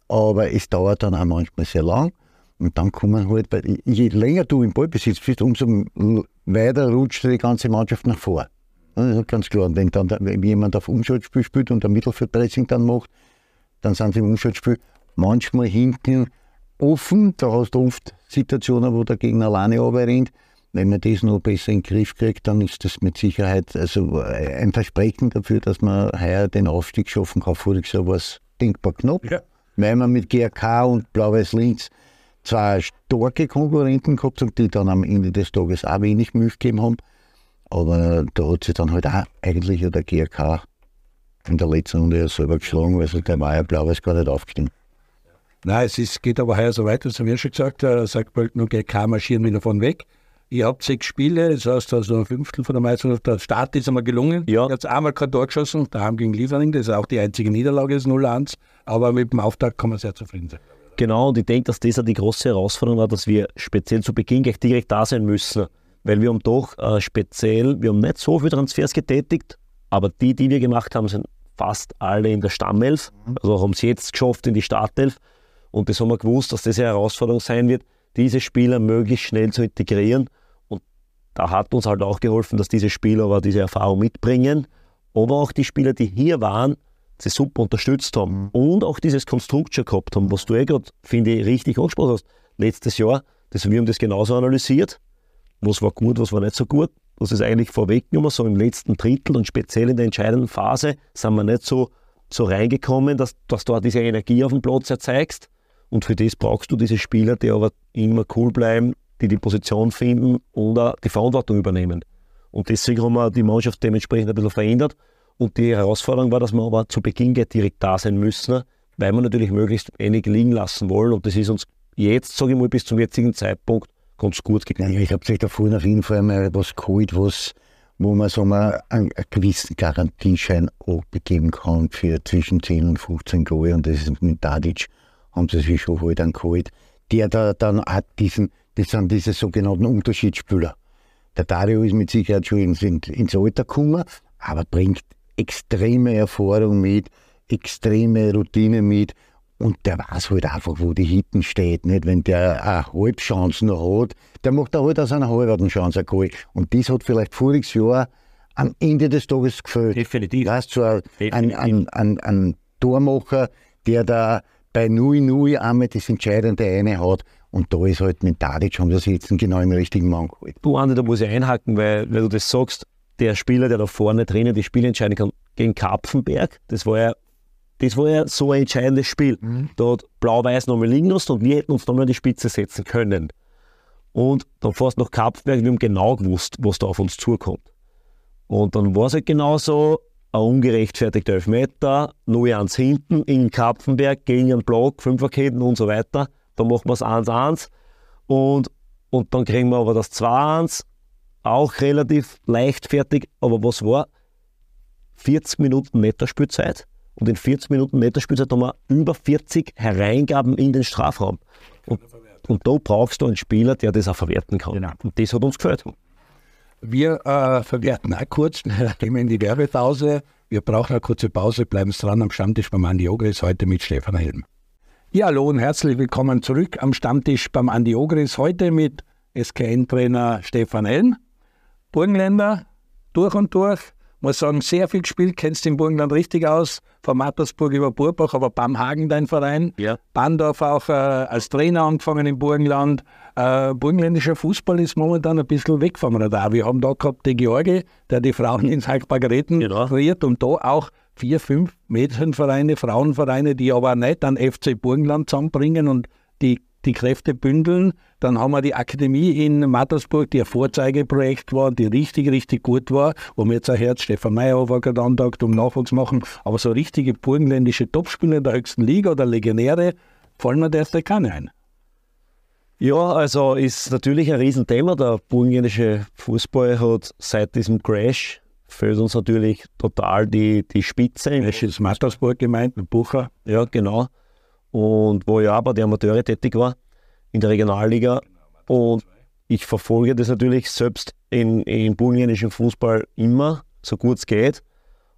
Aber es dauert dann auch manchmal sehr lang. Und dann kommen halt, weil je länger du im Ballbesitz bist, umso weiter rutscht die ganze Mannschaft nach vor. Das ist ganz klar. Und wenn dann jemand auf Umschaltspiel spielt und ein Mittelfeldpressing dann macht, dann sind sie im Umschaltspiel manchmal hinten offen. Da hast du oft Situationen, wo der Gegner alleine rennt. Wenn man das noch besser in den Griff kriegt, dann ist das mit Sicherheit also ein Versprechen dafür, dass man heuer den Aufstieg schaffen kann. Voriges Jahr war es denkbar knapp, Ja. weil man mit GRK und Blau-Weiß Linz zwei starke Konkurrenten gehabt haben, die dann am Ende des Tages auch wenig Milch gegeben haben. Aber da hat sich dann halt auch eigentlich der GRK in der letzten Runde ja selber geschlagen, weil der war ja Blau-Weiß gar nicht aufgestiegen. Nein, es ist, geht aber heuer so weiter, das haben wir schon gesagt, äh, sagt Pölten und GK marschieren wieder von weg. Ihr habt sechs Spiele, das heißt also ein Fünftel von der Meisterschaft. Der Start ist einmal gelungen. Ja. Ihr habt einmal kein Tor geschossen, daheim gegen Liefering, das ist auch die einzige Niederlage, das 0-1. Aber mit dem Auftakt kann man sehr zufrieden sein. Genau, und ich denke, dass das auch die große Herausforderung war, dass wir speziell zu Beginn gleich direkt da sein müssen. Weil wir haben doch äh, speziell, wir haben nicht so viele Transfers getätigt, aber die, die wir gemacht haben, sind fast alle in der Stammelf. Also haben es jetzt geschafft in die Startelf. Und das haben wir gewusst, dass das eine Herausforderung sein wird, diese Spieler möglichst schnell zu integrieren. Und da hat uns halt auch geholfen, dass diese Spieler aber diese Erfahrung mitbringen. Aber auch die Spieler, die hier waren, sie super unterstützt haben und auch dieses Konstrukt schon gehabt haben, was du eh gerade, finde ich, richtig angesprochen hast. Letztes Jahr, das, wir haben das genauso analysiert. Was war gut, was war nicht so gut. Das ist eigentlich vorweggenommen, so im letzten Drittel und speziell in der entscheidenden Phase sind wir nicht so, so reingekommen, dass, dass du diese Energie auf dem Platz erzeigst. Und für das brauchst du diese Spieler, die aber immer cool bleiben, die die Position finden und auch die Verantwortung übernehmen. Und deswegen haben wir die Mannschaft dementsprechend ein bisschen verändert. Und die Herausforderung war, dass wir aber zu Beginn direkt da sein müssen, weil wir natürlich möglichst wenig liegen lassen wollen. Und das ist uns jetzt, sage ich mal, bis zum jetzigen Zeitpunkt ganz gut gegangen. Ich habe sich vorhin auf jeden Fall mal was geholt, was, wo man wir, einen, einen gewissen Garantieschein abgeben kann für zwischen 10 und 15 Goal. Und das ist mit Tadic, haben sie sich schon halt einen geholt, der da dann hat diesen, das sind diese sogenannten Unterschiedsspieler. Der Dario ist mit Sicherheit schon ins, ins Alter gekommen, aber bringt extreme Erfahrung mit, extreme Routine mit Und der weiß halt einfach, wo die Hitten steht. Nicht? Wenn der eine Halbchance noch hat, der macht er halt aus einer halben Chance ein Goal. Und das hat vielleicht voriges Jahr am Ende des Tages gefällt. Definitiv. Weißt so ein, ein, ein, ein, ein Tormacher, der da bei 0-0 einmal das entscheidende eine hat. Und da ist halt mit Tadic haben das jetzt genau im richtigen Mann geholt. Du, Andi, da muss ich einhaken, weil, weil du das sagst, der Spieler, der da vorne drinnen die Spiele entscheiden kann, gegen Kapfenberg, das war ja, das war ja so ein entscheidendes Spiel. Mhm. Da hat Blau-Weiß nochmal liegen lassen und wir hätten uns nochmal an die Spitze setzen können. Und dann fährst du nach Kapfenberg, wir haben genau gewusst, was da auf uns zukommt. Und dann war es halt genauso, ein ungerechtfertigter Elfmeter, 0-1 hinten in Kapfenberg gegen einen Block, Fünferketten und so weiter. Dann machen wir es 1-1 und, und dann kriegen wir aber das 2-1, auch relativ leichtfertig. Aber was war? 40 Minuten Netterspielzeit und in 40 Minuten Netterspielzeit haben wir über 40 Hereingaben in den Strafraum. Und, und da brauchst du einen Spieler, der das auch verwerten kann. Genau. Und das hat uns gefällt. Wir äh, verwerten auch kurz, <laughs> gehen wir in die Werbepause. Wir brauchen eine kurze Pause, bleiben Sie dran am Stammtisch beim Andi Ogris, heute mit Stefan Helm. Ja, hallo und herzlich willkommen zurück am Stammtisch beim Andi Ogris, heute mit SKN-Trainer Stefan Helm, Burgenländer durch und durch, muss sagen, sehr viel gespielt, kennst den Burgenland richtig aus, von Mattersburg über Burbach, aber Bamhagen dein Verein. Ja. Bandorf auch äh, als Trainer angefangen im Burgenland. Äh, burgenländischer Fußball ist momentan ein bisschen weg vom Radar. Wir haben da gehabt den Georgi, der die Frauen in St. Margareten genau. trainiert und da auch vier, fünf Mädchenvereine, Frauenvereine, die aber nicht an FC Burgenland zusammenbringen und die die Kräfte bündeln. Dann haben wir die Akademie in Mattersburg, die ein Vorzeigeprojekt war, die richtig, richtig gut war, wo mir jetzt ein Herz Stefan Meyerhofer gerade antagt, um Nachwuchs machen. Aber so richtige burgenländische Topspieler in der höchsten Liga oder Legionäre fallen mir derzeit keine ein. Ja, also ist natürlich ein Riesenthema. Der burgenländische Fußball hat seit diesem Crash fehlt uns natürlich total die, die Spitze. Crash ist Mattersburg gemeint, mit Bucher. Ja, genau und wo ich auch bei den Amateure tätig war in der Regionalliga. Und ich verfolge das natürlich selbst in, im burgenländischen Fußball immer, so gut es geht.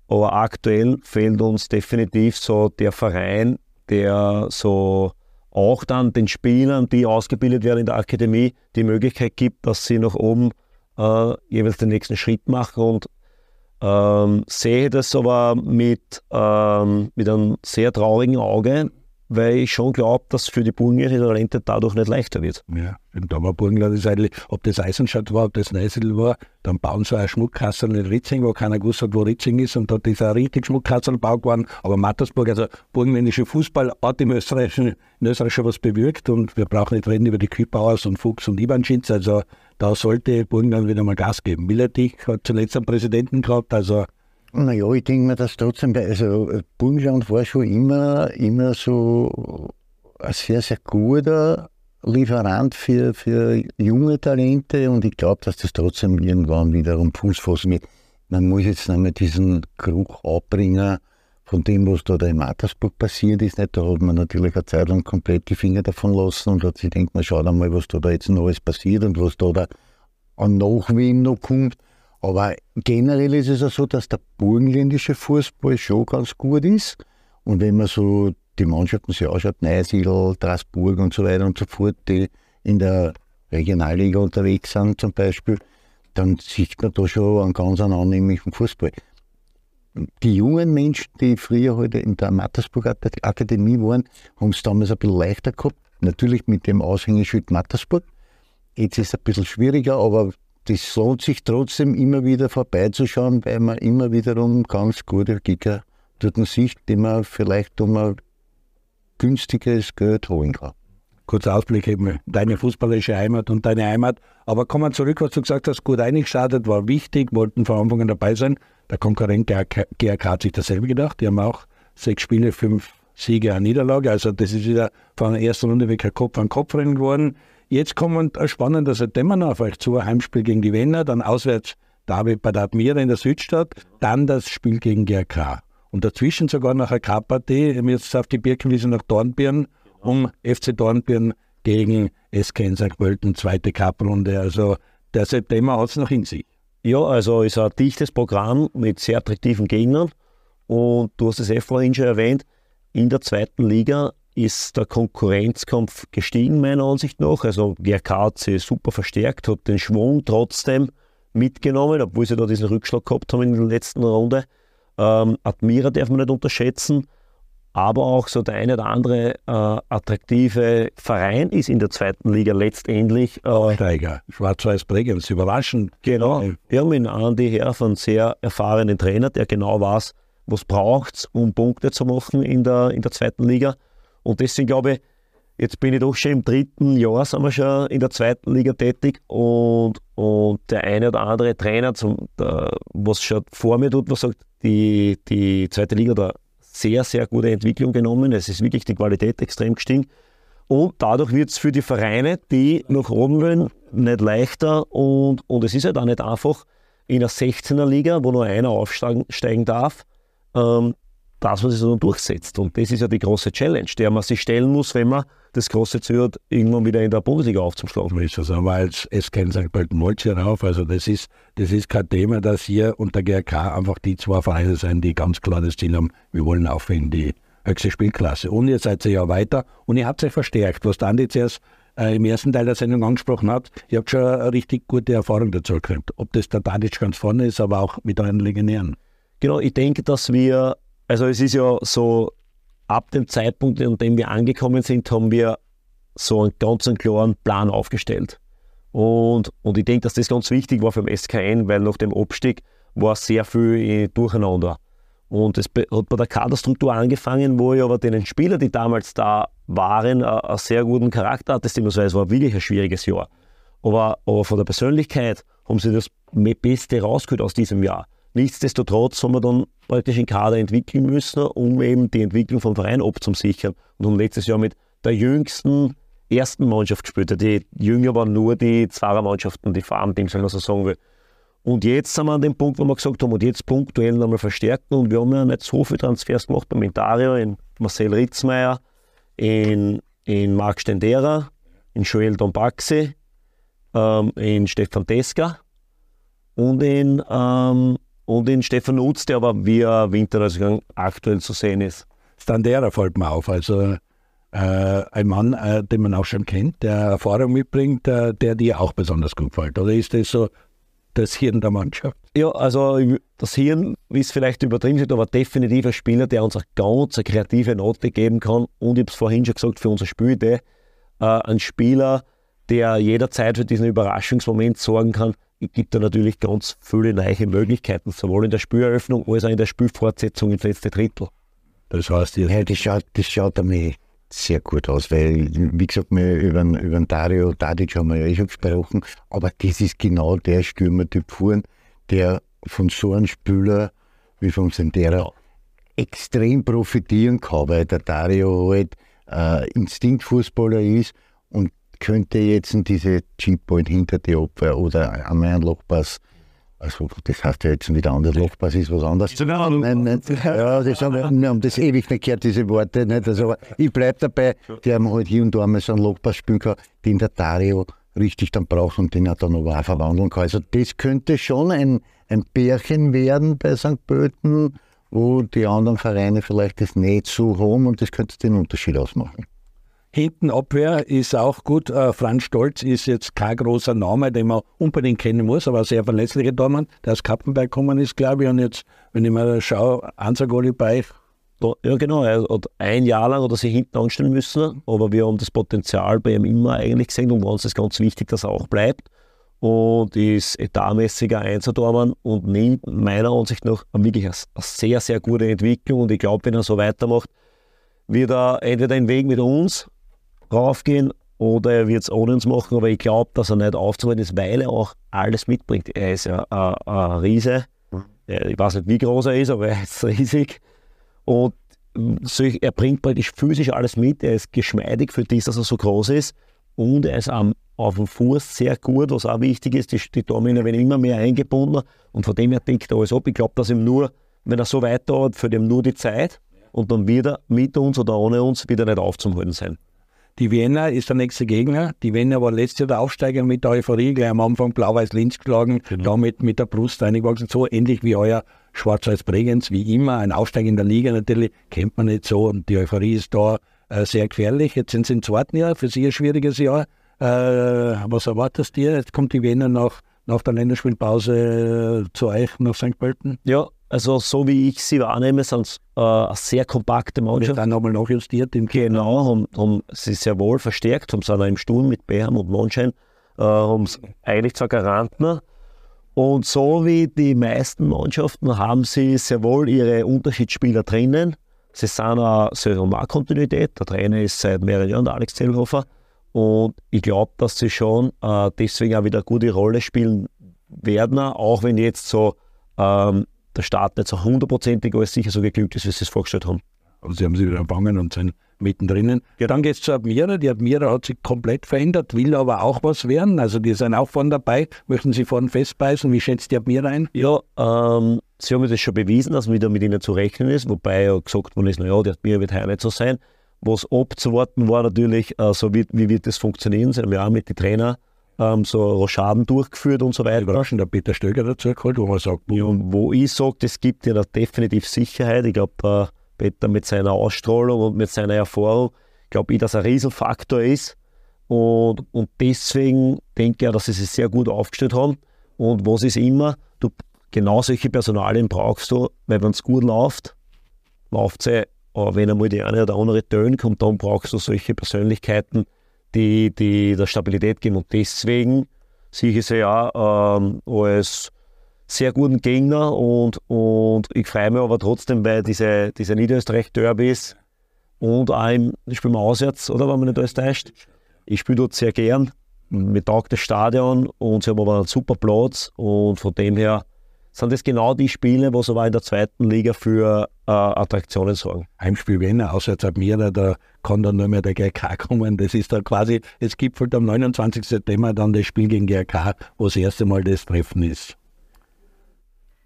Aber aktuell fehlt uns definitiv so der Verein, der so auch dann den Spielern, die ausgebildet werden in der Akademie, die Möglichkeit gibt, dass sie nach oben äh, jeweils den nächsten Schritt machen. Und ähm, sehe das aber mit, ähm, mit einem sehr traurigen Auge, weil ich schon glaube, dass für die burgenländischen Talente dadurch nicht leichter wird. Ja, im Dauerburgenland ist eigentlich, ob das Eisenstadt war, ob das Neusiedl war, dann bauen sie eine Schmuckkastel in Ritzing, wo keiner gewusst hat, wo Ritzing ist und dort ist ein richtig Schmuckkastel gebaut worden. Aber Mattersburg, also burgenländische Fußball, hat im Österreichischen, in Österreich schon was bewirkt und wir brauchen nicht reden über die Kühlbauers und Fuchs und Ivanschitz, also da sollte Burgenland wieder mal Gas geben. Milletich hat zuletzt einen Präsidenten gehabt, also naja, ich denke mir, dass trotzdem, also Burgenland war schon immer, immer so ein sehr, sehr guter Lieferant für, für junge Talente und ich glaube, dass das trotzdem irgendwann wiederum Fuß fassen wird. Man muss jetzt nicht mehr diesen Geruch abbringen von dem, was da, in Mattersburg passiert ist. Nicht? Da hat man natürlich eine Zeit lang komplett die Finger davon lassen und hat sich gedacht, man schaut einmal, was da, da jetzt alles passiert und was da, da an Nachwehen noch kommt. Aber generell ist es auch so, dass der burgenländische Fußball schon ganz gut ist. Und wenn man so die Mannschaften sich anschaut, Neusiedl, Straßburg und so weiter und so fort, die in der Regionalliga unterwegs sind zum Beispiel, dann sieht man da schon einen ganz annehmlichen Fußball. Die jungen Menschen, die früher heute halt in der Mattersburg Akademie waren, haben es damals ein bisschen leichter gehabt. Natürlich mit dem Aushängeschild Mattersburg. Jetzt ist es ein bisschen schwieriger, aber das lohnt sich trotzdem immer wieder vorbeizuschauen, weil man immer wiederum ganz gute Giga dort sieht, die man vielleicht um ein günstiges Geld holen kann. Kurzer Ausblick eben, deine fußballerische Heimat und deine Heimat. Aber kommen wir zurück, was du gesagt hast, gut eingestartet, war wichtig, wollten von Anfang an dabei sein. Der Konkurrent GRK hat sich dasselbe gedacht. Die haben auch sechs Spiele, fünf Siege, eine Niederlage. Also das ist wieder von der ersten Runde weg ein Kopf-an-Kopf-Rennen geworden. Jetzt kommt ein spannender September auf euch zu, ein Heimspiel gegen die Wiener, dann auswärts David bei der Admira in der Südstadt, dann das Spiel gegen GRK. Und dazwischen sogar noch eine K-Partie, jetzt auf die Birkenwiese nach Dornbirn, um FC Dornbirn gegen SK in St. Pölten, zweite Cup-Runde. Also der September hat es noch in sich. Ja, also ist ein dichtes Programm mit sehr attraktiven Gegnern. Und du hast es eh vorhin schon erwähnt, in der zweiten Liga ist der Konkurrenzkampf gestiegen, meiner Ansicht nach. Also GRK hat sich super verstärkt, hat den Schwung trotzdem mitgenommen, obwohl sie da diesen Rückschlag gehabt haben in der letzten Runde. Ähm, Admira darf man nicht unterschätzen, aber auch so der eine oder andere äh, attraktive Verein ist in der zweiten Liga letztendlich. Äh, Steiger, Schwarz-Weiß Bregenz, überraschend. Genau, wir haben in Andi Herr von sehr erfahrenen Trainer, der genau weiß, was braucht um Punkte zu machen in der, in der zweiten Liga. Und deswegen glaube ich, jetzt bin ich doch schon im dritten Jahr, sind wir schon in der zweiten Liga tätig und, und der eine oder andere Trainer, zum, der, was schon vor mir tut, was sagt, die, die zweite Liga da sehr, sehr gute Entwicklung genommen. Es ist wirklich die Qualität extrem gestiegen. Und dadurch wird es für die Vereine, die nach oben wollen, nicht leichter. Und, und es ist halt auch nicht einfach in einer 16er Liga, wo nur einer aufsteigen darf, ähm, dass man sich so durchsetzt. Und das ist ja die große Challenge, der man sich stellen muss, wenn man das große Ziel hat, irgendwann wieder in der Bundesliga aufzuschlagen. Ist das aber als SK St. Pölten Molze rauf. Also das ist, das ist kein Thema, dass hier unter GRK einfach die zwei Vereine sind, die ganz klar das Ziel haben, wir wollen auf in die höchste Spielklasse. Und ihr seid ja weiter und ihr habt euch verstärkt, was der Andi zuerst äh, im ersten Teil der Sendung angesprochen hat. Ihr habt schon eine richtig gute Erfahrung dazu gekriegt. Ob das der Tadic ganz vorne ist, aber auch mit euren Legionären. Genau, ich denke, dass wir also es ist ja so, ab dem Zeitpunkt, an dem wir angekommen sind, haben wir so einen ganz klaren Plan aufgestellt. Und, und ich denke, dass das ganz wichtig war für den SKN, weil nach dem Abstieg war sehr viel durcheinander. Und es hat bei der Kaderstruktur angefangen, wo ich aber den Spieler, die damals da waren, einen sehr guten Charakter hatte. Es war wirklich ein schwieriges Jahr. Aber, aber von der Persönlichkeit haben sie das Beste rausgeholt aus diesem Jahr. Nichtsdestotrotz haben wir dann praktisch einen Kader entwickeln müssen, um eben die Entwicklung vom Verein abzusichern. Und haben letztes Jahr mit der jüngsten ersten Mannschaft gespielt. Die Jünger waren nur die Zweiermannschaften, die Farmteams, wenn man so sagen will. Und jetzt sind wir an dem Punkt, wo wir gesagt haben, und jetzt punktuell nochmal verstärken. Und wir haben ja nicht so viele Transfers gemacht beim Intario, in Marcel Ritzmeier, in, in Marc Stendera, in Joel Dombaxi, ähm, in Stefan Teska und in ähm, und in Stefan Utz, der aber via Winterausgang aktuell zu sehen ist. Standera fällt mir auf, also äh, ein Mann, äh, den man auch schon kennt, der Erfahrung mitbringt, äh, der dir auch besonders gut gefällt. Oder ist das so das Hirn der Mannschaft? Ja, also das Hirn ist vielleicht übertrieben, aber definitiv ein Spieler, der uns eine ganz kreative Note geben kann. Und ich habe es vorhin schon gesagt, für unser Spielidee, äh, ein Spieler, der jederzeit für diesen Überraschungsmoment sorgen kann, gibt da natürlich ganz viele neue Möglichkeiten, sowohl in der Spieleröffnung als auch in der Spielfortsetzung ins letzte Drittel. Das heißt, ja, das schaut, das schaut einmal sehr gut aus, weil, wie gesagt, wir über, über den Dario Tadic haben wir ja eh schon gesprochen, aber das ist genau der Stürmertyp vorn, der von so einem Spieler wie von Sendera ja. extrem profitieren kann, weil der Dario halt äh, Instinktfußballer ist und könnte jetzt diese Chippoint hinter die Opfer oder einmal ein Lochpass also das heißt ja jetzt nicht anders, Lochpass ist was anderes. Nein, nein, ja, das haben wir, haben das ewig nicht gehört, diese Worte. Nicht? Also, aber ich bleibe dabei, die haben halt hier und da einmal so einen Lochpass spielen können, den der Dario richtig dann braucht und den er dann aber auch verwandeln kann. Also das könnte schon ein, ein Bärchen werden bei St. Pölten, wo die anderen Vereine vielleicht das nicht so haben und das könnte den Unterschied ausmachen. Hinten Abwehr ist auch gut. Äh, Franz Stolz ist jetzt kein großer Name, den man unbedingt kennen muss, aber sehr verlässlicher Dormann, der aus Kappenberg gekommen ist, glaube ich. Und jetzt, wenn ich mal schaue, Ansagoli bei ja, genau. Er hat ein Jahr lang oder sich hinten anstellen müssen, aber wir haben das Potenzial bei ihm immer eigentlich gesehen und uns ist ganz wichtig, dass er auch bleibt. Und ist etatmäßiger Einzerdormann und nimmt meiner Ansicht nach wirklich eine, eine sehr, sehr gute Entwicklung. Und ich glaube, wenn er so weitermacht, wird er entweder den Weg mit uns raufgehen oder er wird es ohne uns machen, aber ich glaube, dass er nicht aufzuhalten ist, weil er auch alles mitbringt. Er ist ja ein Riese. Ich weiß nicht, wie groß er ist, aber er ist riesig. Und er bringt praktisch physisch alles mit. Er ist geschmeidig für das, dass er so groß ist. Und er ist am, auf dem Fuß sehr gut, was auch wichtig ist. Die, die Domine werden immer mehr eingebunden. Und von dem her denkt er alles ab. Ich glaube, dass ihm nur, wenn er so weiterhat, für ihm nur die Zeit. Und dann wieder mit uns oder ohne uns wieder nicht aufzuhalten sein. Die Vienna ist der nächste Gegner. Die Vienna war letztes Jahr der Aufsteiger mit der Euphorie, gleich am Anfang Blau-Weiß-Linz geschlagen, genau. damit mit der Brust eingewachsen. So ähnlich wie euer Schwarz-Weiß Bregenz, wie immer. Ein Aufsteiger in der Liga natürlich kennt man nicht so und die Euphorie ist da. äh, sehr gefährlich. Jetzt sind sie im zweiten Jahr, für sie ein schwieriges Jahr. Äh, was erwartest du? Jetzt kommt die Wiener nach, nach der Länderspielpause äh, zu euch nach St. Pölten. Ja, also so wie ich sie wahrnehme, sind es äh, eine sehr kompakte Mannschaft. Dann nochmal nachjustiert. Im genau, haben, haben sie sehr wohl verstärkt, haben sie auch im Sturm mit Beham und Monschein, äh, haben sie eigentlich zwei Garanten. Und so wie die meisten Mannschaften haben sie sehr wohl ihre Unterschiedsspieler drinnen. Sie, sind auch, sie haben auch Kontinuität. Der Trainer ist seit mehreren Jahren der Alex Zellhofer. Und ich glaube, dass sie schon äh, deswegen auch wieder eine gute Rolle spielen werden, auch wenn jetzt so ähm, der Start nicht so hundertprozentig alles sicher so geglückt ist, wie sie es vorgestellt haben. Also sie haben sich wieder empfangen und sind mittendrin. Ja, dann geht es zu Admira. Die Admira hat sich komplett verändert, will aber auch was werden. Also die sind auch vorne dabei. Möchten Sie vorne festbeißen? Wie schätzt die Admira ein? Ja, ähm, sie haben das schon bewiesen, dass wieder mit ihnen zu rechnen ist. Wobei ja gesagt worden ist, naja, die Admira wird heuer nicht so sein. Was abzuwarten war natürlich, äh, so wie, wie wird das funktionieren. Sie haben ja auch mit den Trainern ähm, so Rochaden durchgeführt und so weiter. Überraschend, der Peter Stöger dazu geholt, wo man sagt, ja, wo ich sage, das gibt ja definitiv Sicherheit. Ich glaube, der Peter mit seiner Ausstrahlung und mit seiner Erfahrung, glaube ich, dass ein Riesenfaktor ist. Und, und deswegen denke ich auch, dass sie sich sehr gut aufgestellt haben. Und was ist immer, du genau solche Personalien brauchst du, weil wenn es gut läuft, läuft es eh. Aber wenn einmal die eine oder andere Töne kommt, dann brauchst du solche Persönlichkeiten, die, die der Stabilität geben. Und deswegen sehe ich sie ja ähm, als sehr guten Gegner und, und ich freue mich aber trotzdem, weil diese, diese Niederösterreich-Derbys und auch im, ich spiele mal auswärts, oder wenn man nicht alles täuscht. Ich spiele dort sehr gern. Mir taugt das Stadion und sie haben aber einen super Platz und von dem her sind das genau die Spiele, wo sie in der zweiten Liga für äh, Attraktionen sorgen. Heimspiel Wiener, auswärts Admira, da kann dann nur mehr der GRK kommen. Das ist da quasi, es gipfelt am 29. September dann das Spiel gegen GRK, wo das erste Mal das Treffen ist.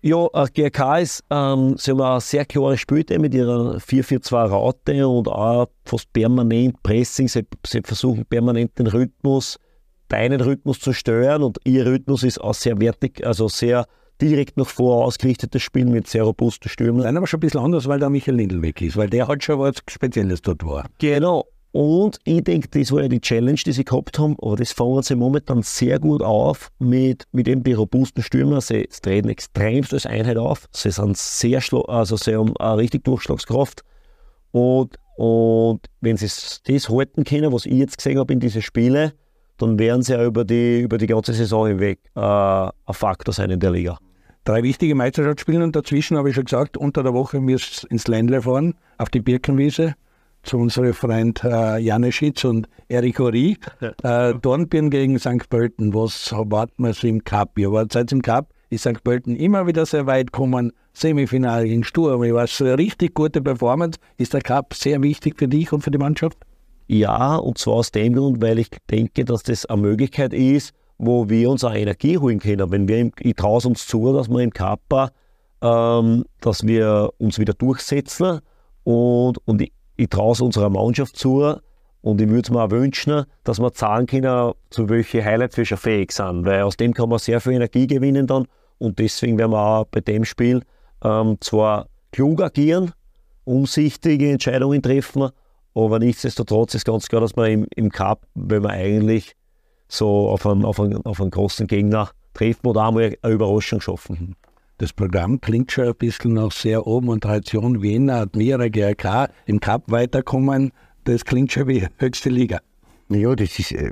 Ja, äh, GRK ist, ähm, sie haben eine sehr klare Spielte mit ihrer 4-4-2-Raute und auch fast permanent Pressing. Sie, sie versuchen permanent den Rhythmus, deinen Rhythmus zu steuern und ihr Rhythmus ist auch sehr wertig, also sehr direkt nach vor ausgerichtetes Spiel mit sehr robusten Stürmen. Nein, aber schon ein bisschen anders, weil der Michael Lindl weg ist, weil der halt schon was Spezielles dort war. Genau. Und ich denke, das war ja die Challenge, die sie gehabt haben, aber das fangen sie momentan sehr gut auf mit, mit eben die robusten Stürmer. Sie, sie treten extremst als Einheit auf. Sie sind sehr, also sie haben eine richtig Durchschlagskraft. Und, und wenn sie das halten können, was ich jetzt gesehen habe in diesen Spielen, dann werden sie ja über die, über die ganze Saison hinweg äh, ein Faktor sein in der Liga drei wichtige Meisterschaftsspiele und dazwischen habe ich schon gesagt, unter der Woche müsst ins Ländle fahren, auf die Birkenwiese, zu unserem Freund äh, Janeschitz und Erik Ori. Äh, Dornbirn gegen St. Pölten, was erwarten wir so im Cup? Ihr wart seit im Cup, ist St. Pölten immer wieder sehr weit gekommen, Semifinale in Sturm. Ich weiß, eine richtig gute Performance. Ist der Cup sehr wichtig für dich und für die Mannschaft? Ja, und zwar aus dem Grund, weil ich denke, dass das eine Möglichkeit ist, wo wir uns auch Energie holen können. Wenn wir, im, ich traue uns zu, dass wir im Kappa, ähm, dass wir uns wieder durchsetzen und, und ich, ich traue es unserer Mannschaft zu und ich würde es mir auch wünschen, dass wir zahlen können, zu welchen Highlights wir schon fähig sind, weil aus dem kann man sehr viel Energie gewinnen dann und deswegen werden wir auch bei dem Spiel ähm, zwar klug agieren, umsichtige Entscheidungen treffen, aber nichtsdestotrotz ist ganz klar, dass wir im, im Cup, wenn wir eigentlich so auf einen, auf einen, auf einen großen Gegner treffen oder einmal eine Überraschung schaffen. Das Programm klingt schon ein bisschen nach sehr oben und Tradition. Wiener, Admira, GRK im Cup weiterkommen. Das klingt schon wie höchste Liga. Ja, das ist. Äh,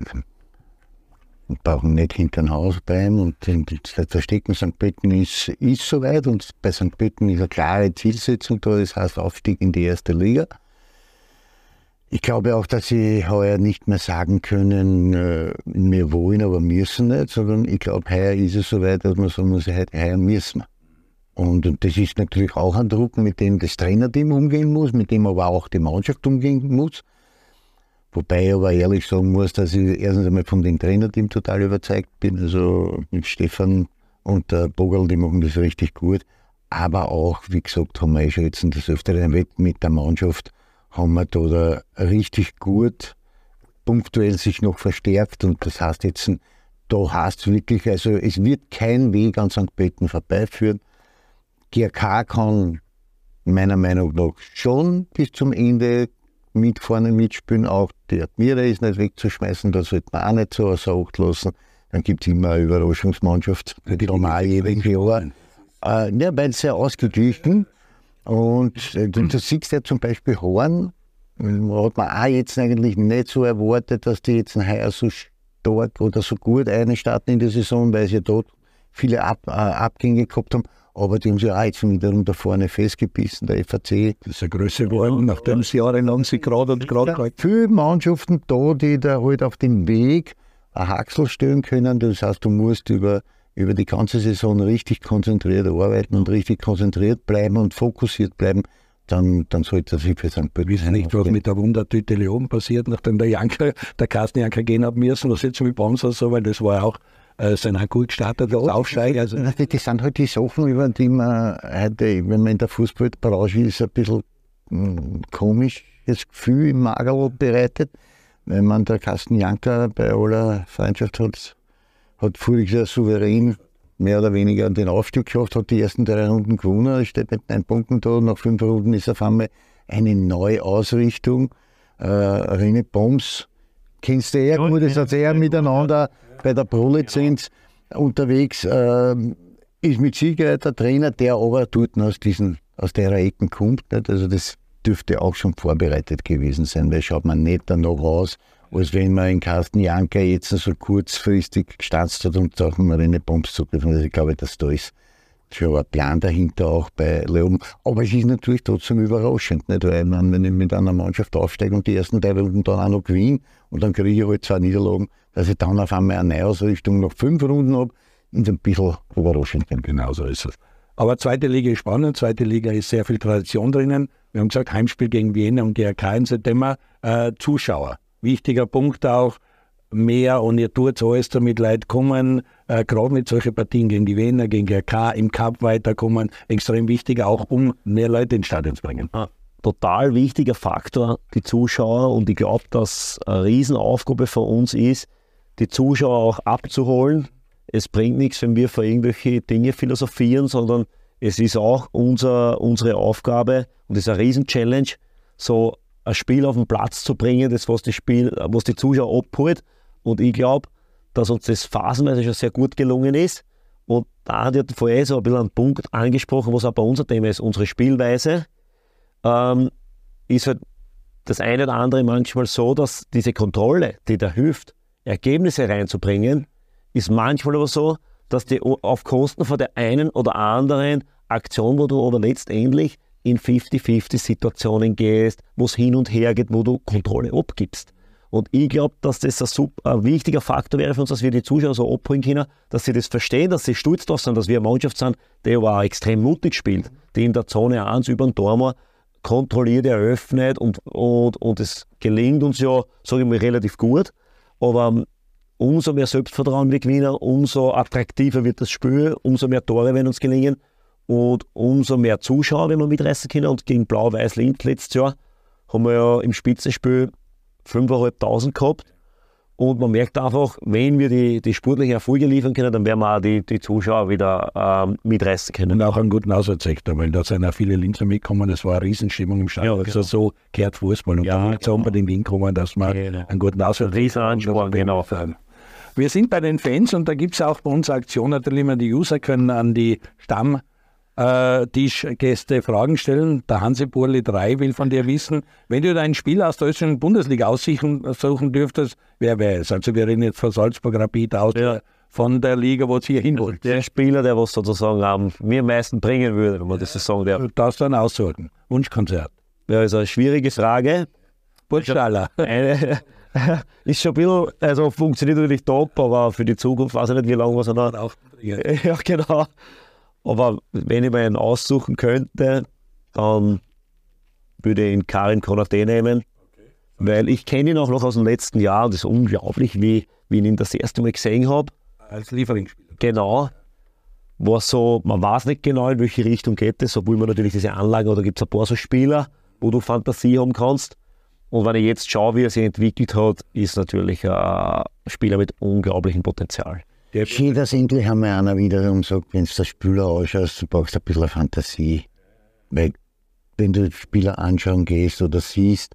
wir brauchen nicht hinter dem Haus bleiben und das Verstecken St. Pölten ist, ist soweit und bei St. Pölten ist eine klare Zielsetzung da, das heißt Aufstieg in die erste Liga. Ich glaube auch, dass sie heuer nicht mehr sagen können, äh, wir wollen, aber müssen nicht, sondern ich glaube, heuer ist es so weit, dass man sagen muss, heuer müssen wir. Und, das ist natürlich auch ein Druck, mit dem das Trainerteam umgehen muss, mit dem aber auch die Mannschaft umgehen muss. Wobei ich aber ehrlich sagen muss, dass ich erstens einmal von dem Trainerteam total überzeugt bin. Also mit Stefan und der Bogerl, die machen das richtig gut. Aber auch, wie gesagt, haben wir schon jetzt das öfter mit der Mannschaft haben wir da richtig gut punktuell sich noch verstärkt und das heißt jetzt, da heißt wirklich, also es wird kein Weg an St. Pölten vorbeiführen. GRK kann meiner Meinung nach schon bis zum Ende mit vorne mitspielen. Auch die Admira ist nicht wegzuschmeißen, da sollte man auch nicht so außer Acht lassen. Dann gibt es immer eine Überraschungsmannschaft, die normal jedes Jahr. Äh, ja, weil sehr ausgeglichen. Und äh, du, du siehst ja zum Beispiel Horn, hat man auch jetzt eigentlich nicht so erwartet, dass die jetzt heuer so stark oder so gut einstarten in der Saison, weil sie dort viele Ab, äh, Abgänge gehabt haben. Aber die haben sich auch jetzt wiederum da vorne festgebissen, der FAC. Das ist eine Größe geworden, nachdem sie jahrelang sich gerade und gerade ja, Viele Mannschaften da, die da halt auf den Weg ein Haxel stellen können. Das heißt, du musst über, über die ganze Saison richtig konzentriert arbeiten und richtig konzentriert bleiben und fokussiert bleiben. Dann, dann sollte das für St. Pölten. Wissen nicht, was mit der Wundertüte Leon passiert, nachdem der Janker, der Carsten Janker gehen hat müssen. Was jetzt mit uns so, weil das war auch äh, auch gut gestartet, das Aufsteigen. Also. Das sind halt die Sachen, über die man heute, wenn man in der Fußballbranche ist, ein bisschen hm, komisches Gefühl im Magerl bereitet. Wenn man der Carsten Janker bei aller Freundschaft hat, hat Jahr souverän mehr oder weniger den Aufstieg geschafft, hat die ersten drei Runden gewonnen, steht mit neun Punkten da. Nach fünf Runden ist auf einmal eine Neuausrichtung. Äh, René Boms, kennst du eher gut, das hat eher miteinander bei der Pro-Lizenz unterwegs, äh, ist mit Sicherheit der Trainer, der aber dort aus, diesen, aus der Ecken kommt. Nicht? Also das dürfte auch schon vorbereitet gewesen sein, weil schaut man nicht danach aus, als wenn man in Carsten Janker jetzt so kurzfristig gestanzt hat und auch mal eine Bombs zugriffen. Also ich glaube, dass da ist schon ein Plan dahinter auch bei Leon. Aber es ist natürlich trotzdem überraschend, nicht? weil man, wenn ich mit einer Mannschaft aufsteige und die ersten drei Runden dann auch noch gewinne und dann kriege ich halt zwei Niederlagen, dass ich dann auf einmal eine Neuausrichtung nach fünf Runden habe, ist ein bisschen überraschend. Genau so ist es. Aber zweite Liga ist spannend, zweite Liga ist sehr viel Tradition drinnen. Wir haben gesagt, Heimspiel gegen Wiener und GRK in September. Äh, Zuschauer, wichtiger Punkt auch, mehr und ihr tut alles, damit Leute kommen, äh, gerade mit solchen Partien gegen die Wiener, gegen GRK, im Cup weiterkommen, extrem wichtig, auch um mehr Leute ins Stadion zu bringen. Ah, total wichtiger Faktor, die Zuschauer und ich glaube, dass eine Riesenaufgabe von uns ist, die Zuschauer auch abzuholen. Es bringt nichts, wenn wir für irgendwelche Dinge philosophieren, sondern es ist auch unser, unsere Aufgabe und es ist eine Riesen-Challenge, so ein Spiel auf den Platz zu bringen, das was die, Spiel, was die Zuschauer abholt. Und ich glaube, dass uns das phasenweise schon sehr gut gelungen ist. Und da hat ja vorher so ein bisschen einen Punkt angesprochen, was auch bei unser Thema ist, unsere Spielweise. Ähm, ist halt das eine oder andere manchmal so, dass diese Kontrolle, die da hilft, Ergebnisse reinzubringen, ist manchmal aber so, dass die auf Kosten von der einen oder anderen Aktion, wo du aber letztendlich in 50-50-Situationen gehst, wo es hin und her geht, wo du Kontrolle abgibst. Und ich glaube, dass das ein, super, ein wichtiger Faktor wäre für uns, dass wir die Zuschauer so abholen können, dass sie das verstehen, dass sie stolz drauf sind, dass wir eine Mannschaft sind, die aber auch extrem mutig spielt, die in der Zone 1 über den Tormer kontrolliert, eröffnet und, und, und es gelingt uns ja, sage ich mal, relativ gut. Aber ähm, umso mehr Selbstvertrauen wir gewinnen, umso attraktiver wird das Spiel, umso mehr Tore werden uns gelingen und umso mehr Zuschauer werden wir mitreißen können. Und gegen Blau-Weiß-Linz letztes Jahr haben wir ja im Spitzenspiel 5.500 gehabt. Und man merkt einfach, wenn wir die, die sportlichen Erfolge liefern können, dann werden wir auch die, die Zuschauer wieder ähm, mitreißen können. Und auch einen guten Auswärtssektor, weil da sind auch viele Linzer mitgekommen. Das war eine Riesenstimmung im Stadion. Ja, also genau. so kehrt Fußball. Und ja, dann genau. unbedingt hinkommen, dass man genau. einen guten Auswärtssektor Riesenansporn, genau. Wir sind bei den Fans und da gibt es auch bei uns Aktionen, natürlich immer die User können an die Stamm äh, Tischgäste Fragen stellen. Der Hansi Burli 3 will von dir wissen, wenn du dein Spiel aus der österreichischen Bundesliga aussuchen dürftest, wer wäre es? Also wir reden jetzt von Salzburg Rapid aus, ja. von der Liga, wo es hier hin wollt. Der Spieler, der was sozusagen am mir am meisten bringen würde, wenn man das so sagen darf. Du darfst dann aussuchen. Wunschkonzert. Ja, ist eine schwierige Frage. Burgstaller. <laughs> ist schon ein bisschen, also funktioniert natürlich top, aber für die Zukunft weiß ich nicht, wie lange wir es noch. Ja, genau. Aber wenn ich mir einen aussuchen könnte, dann würde ich ihn Karin Konate nehmen. Okay. Weil ich kenne ihn auch noch aus dem letzten Jahr. Das ist unglaublich, wie, wie ich ihn das erste Mal gesehen habe. Als Lieferingspieler. Genau. War so, man weiß nicht genau, in welche Richtung geht es, obwohl man natürlich diese Anlagen oder gibt es ein paar so Spieler, wo du Fantasie haben kannst. Und wenn ich jetzt schaue, wie er sich entwickelt hat, ist natürlich ein Spieler mit unglaublichem Potenzial. Schön, dass endlich einmal einer wiederum sagt, wenn du der Spieler ausschaust, du brauchst ein bisschen Fantasie. Weil, wenn du Spieler anschauen gehst oder siehst,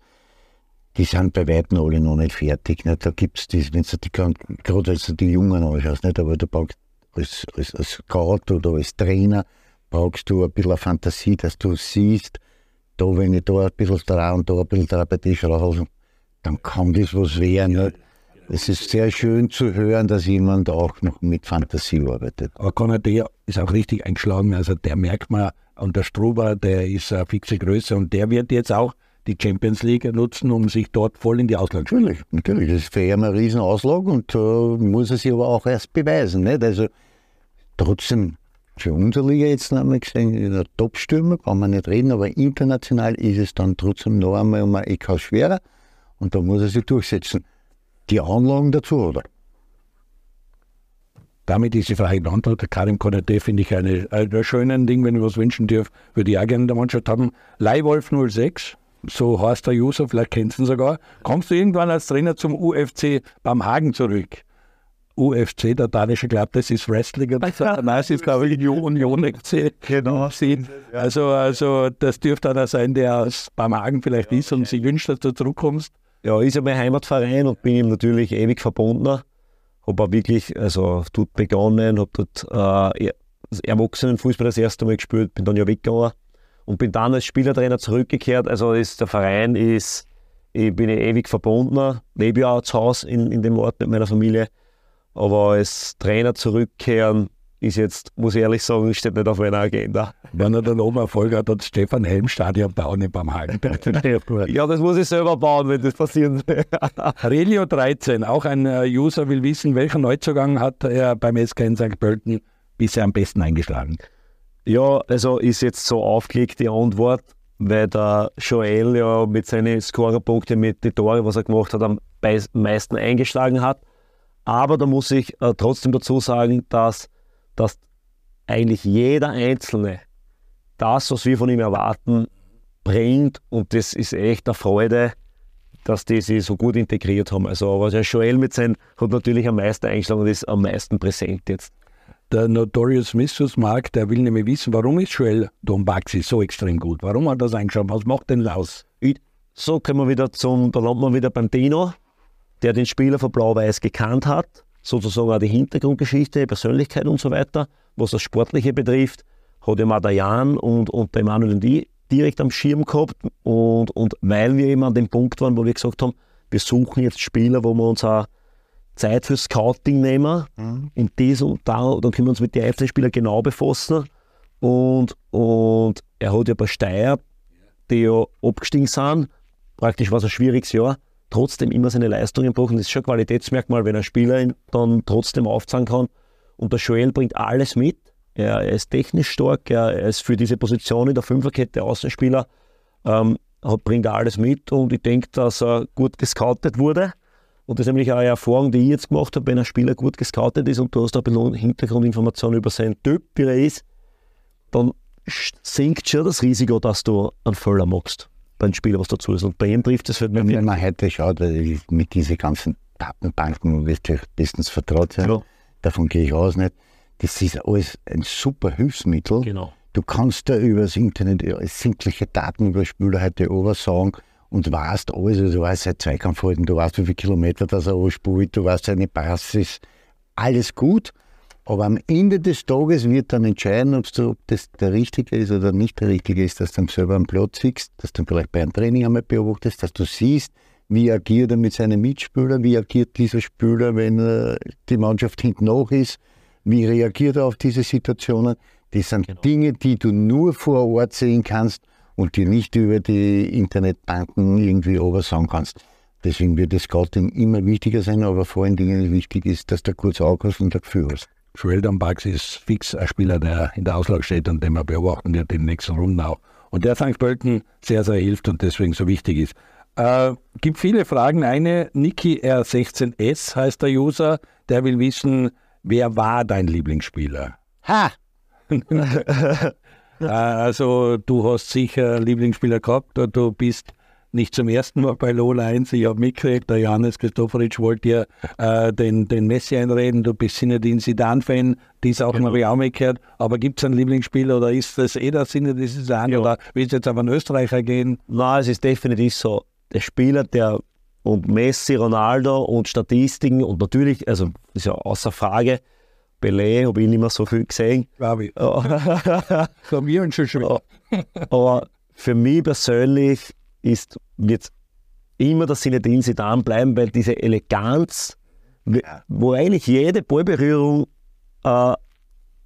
die sind bei weitem alle noch nicht fertig. Nicht? Da gibt es das, wenn du die, gerade als du die Jungen anschaust, nicht? aber du brauchst als, als, als Scout oder als Trainer brauchst du ein bisschen Fantasie, dass du siehst, da wenn ich da ein bisschen da und da ein bisschen da bei dir schraube, dann kann das was werden. Nicht? Es ist sehr schön zu hören, dass jemand auch noch mit Fantasie arbeitet. Aber der ist auch richtig eingeschlagen. Also der merkt man, und der Struber, der ist eine fixe Größe und der wird jetzt auch die Champions League nutzen, um sich dort voll in die Auslage zu Natürlich, natürlich. Das ist für ihn eine Riesenauslage und uh, muss er sich aber auch erst beweisen. Nicht? Also trotzdem, für unsere Liga jetzt noch einmal gesehen, der Top-Stürmer, kann man nicht reden, aber international ist es dann trotzdem noch einmal um ein Eckhaus schwerer und da muss er sich durchsetzen. Die Anlagen dazu, oder? Damit ist die Frage beantwortet. Karim Konate finde ich eine, ein schönes Ding, wenn ich was wünschen darf, würde ich auch gerne in der Mannschaft haben. Leihwolf 06, so heißt der User, vielleicht kennst du ihn sogar. Kommst du irgendwann als Trainer zum UFC beim Hagen zurück? UFC, der danische Club, das ist Wrestling. <laughs> Nein, es ist, glaube ich, Union FC. Genau. Also, also das dürfte einer sein, der aus beim Hagen vielleicht ist und sich wünscht, dass du zurückkommst. Ja, ist ja mein Heimatverein und bin ihm natürlich ewig verbunden. Habe auch wirklich, also dort begonnen, habe dort äh, Erwachsenenfußball das erste Mal gespielt, bin dann ja weggegangen und bin dann als Spielertrainer zurückgekehrt. Also ist, der Verein ist, ich bin ewig verbunden, lebe ja auch zu Hause in, in dem Ort mit meiner Familie. Aber als Trainer zurückkehren ist jetzt, muss ich ehrlich sagen, steht nicht auf meiner Agenda. Wenn er dann oben Erfolg hat, hat Stefan Helm Stadion bauen beim Hagen. <laughs> ja, das muss ich selber bauen, wenn das passieren. <laughs> Relio 13, auch ein äh, User will wissen, welchen Neuzugang hat er beim SK in St. Pölten bisher am besten eingeschlagen? Ja, also ist jetzt so aufgelegt die Antwort, weil der Joel ja mit seinen Scorerpunkten, mit den Tore, was er gemacht hat, am meisten eingeschlagen hat. Aber da muss ich äh, trotzdem dazu sagen, dass, dass eigentlich jeder Einzelne das, was wir von ihm erwarten, bringt. Und das ist echt eine Freude, dass die sich so gut integriert haben. Also, aber der Joel mit seinen hat natürlich am meisten eingeschlagen und ist am meisten präsent jetzt der Notorious Missus Mark, der will nämlich wissen, warum ist Joel Dombaxi so extrem gut? Warum hat er das eingeschaut? Was macht denn Laus? So kommen wir wieder zum, da landen wir wieder beim Dino, der den Spieler von Blau-Weiß gekannt hat, sozusagen auch die Hintergrundgeschichte, Persönlichkeit und so weiter. Was das Sportliche betrifft, hat ja der Jan und, und der Emanuel und die direkt am Schirm gehabt und, und weil wir eben an dem Punkt waren, wo wir gesagt haben, wir suchen jetzt Spieler, wo wir uns auch Zeit für Scouting nehmen. Mhm. Und das und da, dann können wir uns mit den FC-Spielern genau befassen. Und, und er hat ja bei Steyr, die ja abgestiegen sind, praktisch war es ein schwieriges Jahr, trotzdem immer seine Leistungen gebracht. Das ist schon ein Qualitätsmerkmal, wenn ein Spieler dann trotzdem aufzahlen kann. Und der Joel bringt alles mit. Er, ist technisch stark, er, er, ist für diese Position in der Fünferkette Außenspieler, ähm, hat, bringt alles mit und ich denke, dass er gut gescoutet wurde. Und das ist nämlich auch eine Erfahrung, die ich jetzt gemacht habe, wenn ein Spieler gut gescoutet ist und du hast ein bisschen Hintergrundinformationen über seinen Typ, wie er ist, dann sinkt schon das Risiko, dass du einen Fehler machst beim Spieler, was dazu ist. Und bei ihm trifft es halt nicht. Wenn man heute schaut, mit diesen ganzen Datenbanken du bestens vertraut sein. Ja. Davon gehe ich aus nicht. Das ist alles ein super Hilfsmittel. Genau. Du kannst da über das Internet sämtliche Daten über Spieler heute sagen und weißt alles, also du weißt sein Zweikampfverhalten, du weißt, wie viele Kilometer das er anspielt, du weißt seine Basis, alles gut. Aber am Ende des Tages wird dann entscheiden, ob das der Richtige ist oder nicht der Richtige ist, dass du selber am Platz siehst, dass du vielleicht bei einem Training einmal beobachtest, dass du siehst, wie agiert er mit seinen Mitspielern, wie agiert dieser Spieler, wenn äh, die Mannschaft hinten nach ist, wie reagiert er auf diese Situationen. Das sind genau. Dinge, die du nur vor Ort sehen kannst und die nicht über die Internetbanken irgendwie sagen kannst. Deswegen wird das Scouting immer wichtiger sein, aber vor allen Dingen wichtig ist, dass du kurz Auge hast und ein Gefühl hast. Joel Dambax ist fix ein Spieler, der in der Auslage steht und den man beobachten wird in den nächsten Runden auch. Und der St. Pölten sehr, sehr hilft und deswegen so wichtig ist. Äh, gibt viele Fragen. Eine, Niki R16S heißt der User, der will wissen, wer war dein Lieblingsspieler? Ha! <laughs> Äh, also du hast sicher Lieblingsspieler gehabt, du bist nicht zum ersten Mal bei Lola 1. Ich habe mitgekriegt, der Johannes Christoforic wollte ja äh, den, den Messi einreden. Du bist Sinedin Sidan-Fan, dies auch genau. habe ich auch mitgehört. Aber gibt es einen Lieblingsspieler oder ist das eh der Sinedin Sidan ja. oder willst du jetzt auf einen Österreicher gehen? Nein, es ist definitiv so. der Spieler, der und Messi, Ronaldo und Statistiken und natürlich, also ist ja außer Frage, Pelé habe ich nicht mehr so viel gesehen. Glaube ich. Von mir und schon schwer. Aber für mich persönlich ist, wird immer der Sinedin Zidane bleiben, weil diese Eleganz, wo eigentlich jede Ballberührung äh, äh,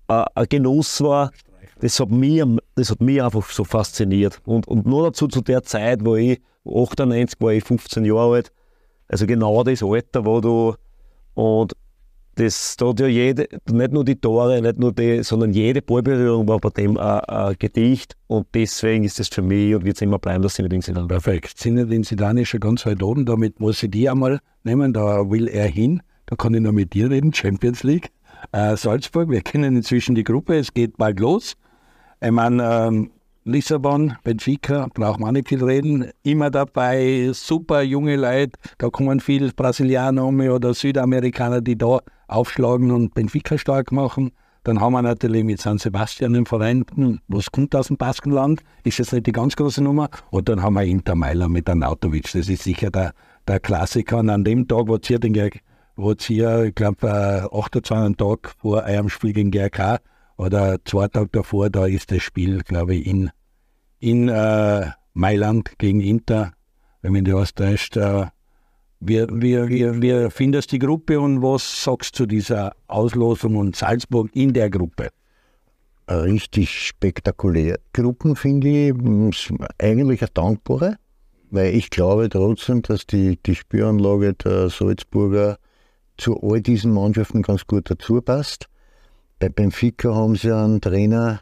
ein Genuss war, das hat, mich, das hat mich einfach so fasziniert. Und, und nur dazu zu der Zeit, wo ich 98 war, ich 15 Jahre alt, also genau das Alter, wo du und das da hat ja jede, nicht nur die Tore, nicht nur die, sondern jede Ballberührung war bei dem ein, ein Gedicht und deswegen ist das für mich und wird es immer bleiben, dass Zinedine Zidane. Perfekt. Zinedine Zidane ist schon ganz weit oben, damit muss ich die einmal nehmen, da will er hin, da kann ich noch mit dir reden, Champions League. Äh, Salzburg, wir kennen inzwischen die Gruppe, es geht bald los. Ich meine, ähm, Lissabon, Benfica, braucht man nicht viel reden, immer dabei, super junge Leute, da kommen viele Brasilianer um oder Südamerikaner, die da aufschlagen und Benfica stark machen. Dann haben wir natürlich mit San Sebastian einen Verein, hm, was kommt aus dem Baskenland, ist jetzt nicht die ganz große Nummer. Und dann haben wir Inter Mailand mit Arnautovic, das ist sicher der, der Klassiker. Und an dem Tag, wo ihr, den, wo ihr ich glaube, äh, 28 Tag vor eurem Spiel gegen GRK oder zwei Tage davor, da ist das Spiel, glaube ich, in, in äh, Mailand gegen Inter, wenn mich nicht alles täuscht. Äh, wie, wie, wie, wie findest die Gruppe und was sagst du zu dieser Auslosung und Salzburg in der Gruppe? Richtig spektakulär. Gruppen finde ich eigentlich eine dankbare, weil ich glaube trotzdem, dass die, die Spielanlage der Salzburger zu all diesen Mannschaften ganz gut dazu passt. Bei Benfica haben sie einen Trainer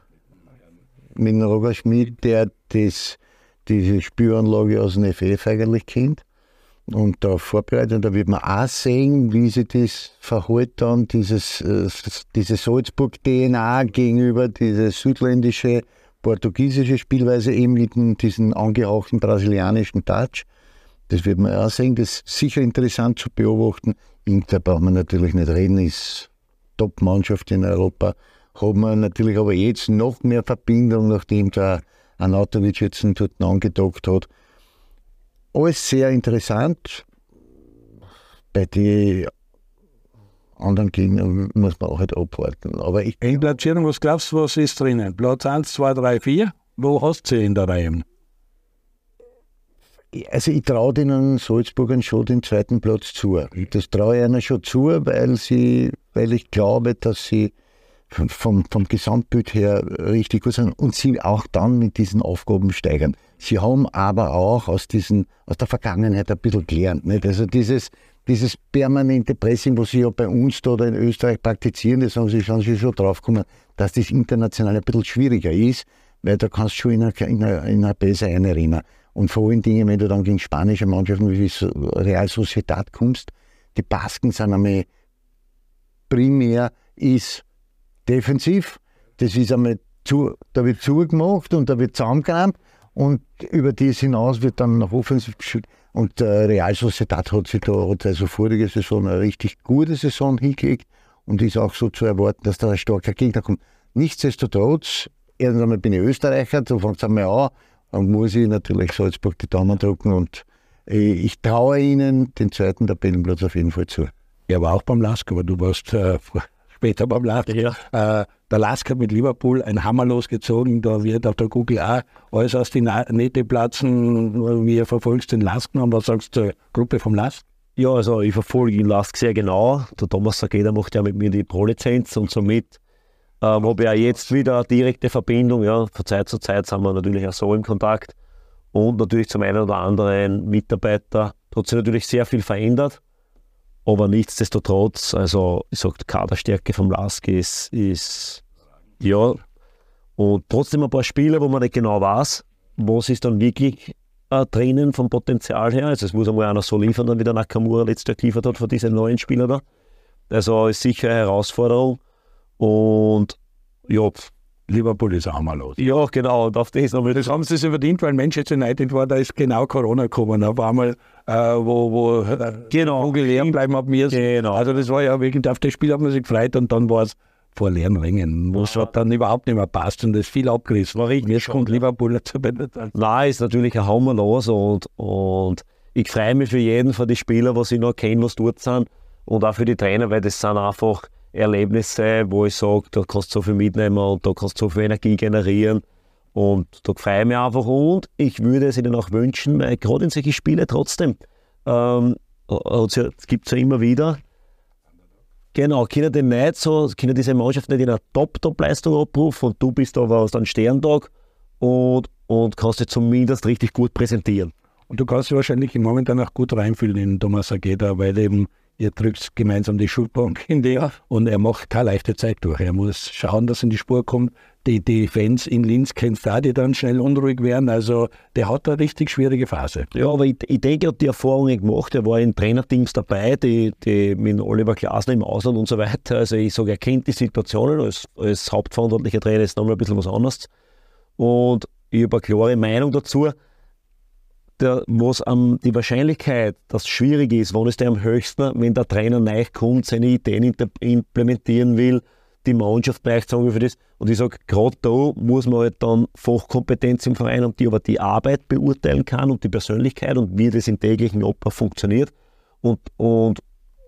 mit Roger Schmidt, der das, diese Spielanlage aus dem FF eigentlich kennt und da vorbereitet. Da wird man auch sehen, wie sich das verhält dann, dieses, äh, diese Salzburg-DNA gegenüber diese südländische, portugiesische Spielweise eben mit diesem angehauchten brasilianischen Touch. Das wird man auch sehen. Das ist sicher interessant zu beobachten. Inter braucht man natürlich nicht reden, ist Top-Mannschaft in Europa. Hat man natürlich aber jetzt noch mehr Verbindung, nachdem der Anatovic jetzt dort angedockt hat. Alles sehr interessant. Bei den anderen Gegnern muss man auch halt abwarten. Aber ich in Platzierung, was glaubst du, was ist drinnen? Platz 1, 2, 3, 4? Wo hast du sie in der Reihe? Also ich traue den Salzburgern schon den zweiten Platz zu. Das traue ich ihnen schon zu, weil, sie, weil ich glaube, dass sie vom, vom Gesamtbild her richtig gut sind und sie auch dann mit diesen Aufgaben steigern. Sie haben aber auch aus, diesen, aus der Vergangenheit ein bisschen gelernt. Nicht? Also dieses, dieses permanente Pressing, was sie ja bei uns da oder in Österreich praktizieren, das haben sie, schon, sie schon drauf gekommen, dass das international ein bisschen schwieriger ist, weil da kannst du schon in eine, in eine, in einrennen. Und vor allen Dingen, wenn du dann gegen spanische Mannschaften wie Real Sociedad kommst, die Basken sind einmal primär ist defensiv. Das ist einmal zu, da wird zugemacht und da wird zusammengerammt und über das hinaus wird dann nach offensiv geschüttet. Und der Real Sociedad hat sich da hat also vorige Saison eine richtig gute Saison hingelegt und ist auch so zu erwarten, dass da ein starker Gegner kommt. Nichtsdestotrotz, irgendwann einmal bin ich Österreicher, da fängt es einmal an, dann muss ich natürlich Salzburg die Daumen drücken und ich traue ihnen den zweiten Tabellenplatz auf jeden Fall zu. Er war auch beim Lask, aber du warst äh, <laughs> später beim Lask. Ja. Äh, der Lask hat mit Liverpool ein Hammer losgezogen. Da wird auf der Google auch alles aus den Nähte platzen. Wie verfolgst den Lask noch? Was sagst du zur Gruppe vom Lask? Ja, also ich verfolge den Lask sehr genau. Der Thomas Sageda macht ja mit mir die Pro-Lizenz und somit ähm, habe ich auch jetzt wieder eine direkte Verbindung. Ja, von Zeit zu Zeit sind wir natürlich auch so im Kontakt. Und natürlich zum einen oder anderen Mitarbeiter. Da hat sich natürlich sehr viel verändert. Aber nichtsdestotrotz, also ich sage, die Kaderstärke vom Lask ist, ist ja. Und trotzdem ein paar Spiele, wo man nicht genau weiß, was ist dann wirklich äh, drinnen vom Potenzial her. Also es muss einmal einer so liefern, dann wie der Nakamura letztes Jahr geliefert hat von diesen neuen Spielern da. Also ist sicher eine Herausforderung. Und ja, Liverpool ist auch mal los. Ja, genau. Und auf das, aber das haben sie sich verdient, weil Manchester United war, da ist genau Corona gekommen. Auf einmal, äh, wo, wo äh, genau. leer bleiben ab mir. Genau. Also das war ja wirklich, auf das Spiel hat man sich gefreut und dann war es vor leeren Rängen, wo es ja. dann überhaupt nicht mehr passt und das viel abgerissen. War richtig. Jetzt kommt Liverpool zu Nein, ist natürlich ein Hammer los und, und ich freue mich für jeden von den Spielern, was ich noch kenne, was dort sind. Und auch für die Trainer, weil das sind einfach Erlebnisse, wo ich sage, da kannst du so viel mitnehmen und da kannst du so viel Energie generieren. Und da freue ich mich einfach und ich würde es ihnen auch wünschen, weil gerade in solchen Spielen trotzdem, ähm, es gibt es ja immer wieder, genau, können die nicht so, können diese Mannschaft nicht in einer Top-Top-Leistung abrufen und du bist aber aus einem Sterntag und, und kannst dich zumindest richtig gut präsentieren. Und du kannst dich wahrscheinlich momentan auch gut reinfühlen in Thomas Ageda, weil eben ihr drückt gemeinsam die Schulbank in die und er macht keine leichte Zeit durch. Er muss schauen, dass er in die Spur kommt. Die, die Fans in Linz kennst auch, die dann schnell unruhig werden. Also der hat eine richtig schwierige Phase. Ja, aber ich, ich denke, er hat die Erfahrungen gemacht. Er war in Trainerteams dabei, die, die mit Oliver Glasner im Ausland und so weiter. Also ich sage, er kennt die Situationen. Als, als hauptverantwortlicher Trainer ist nochmal ein bisschen was anderes. Und ich habe eine klare Meinung dazu der, was am, die Wahrscheinlichkeit, dass es schwierig ist, wann ist der am höchsten, wenn der Trainer neu kommt, seine Ideen implementieren will, die Mannschaft braucht sagen für das. Und ich sage, gerade da muss man halt dann Fachkompetenz im Verein haben, die aber die Arbeit beurteilen kann und die Persönlichkeit und wie das im täglichen Ablauf funktioniert. Und, und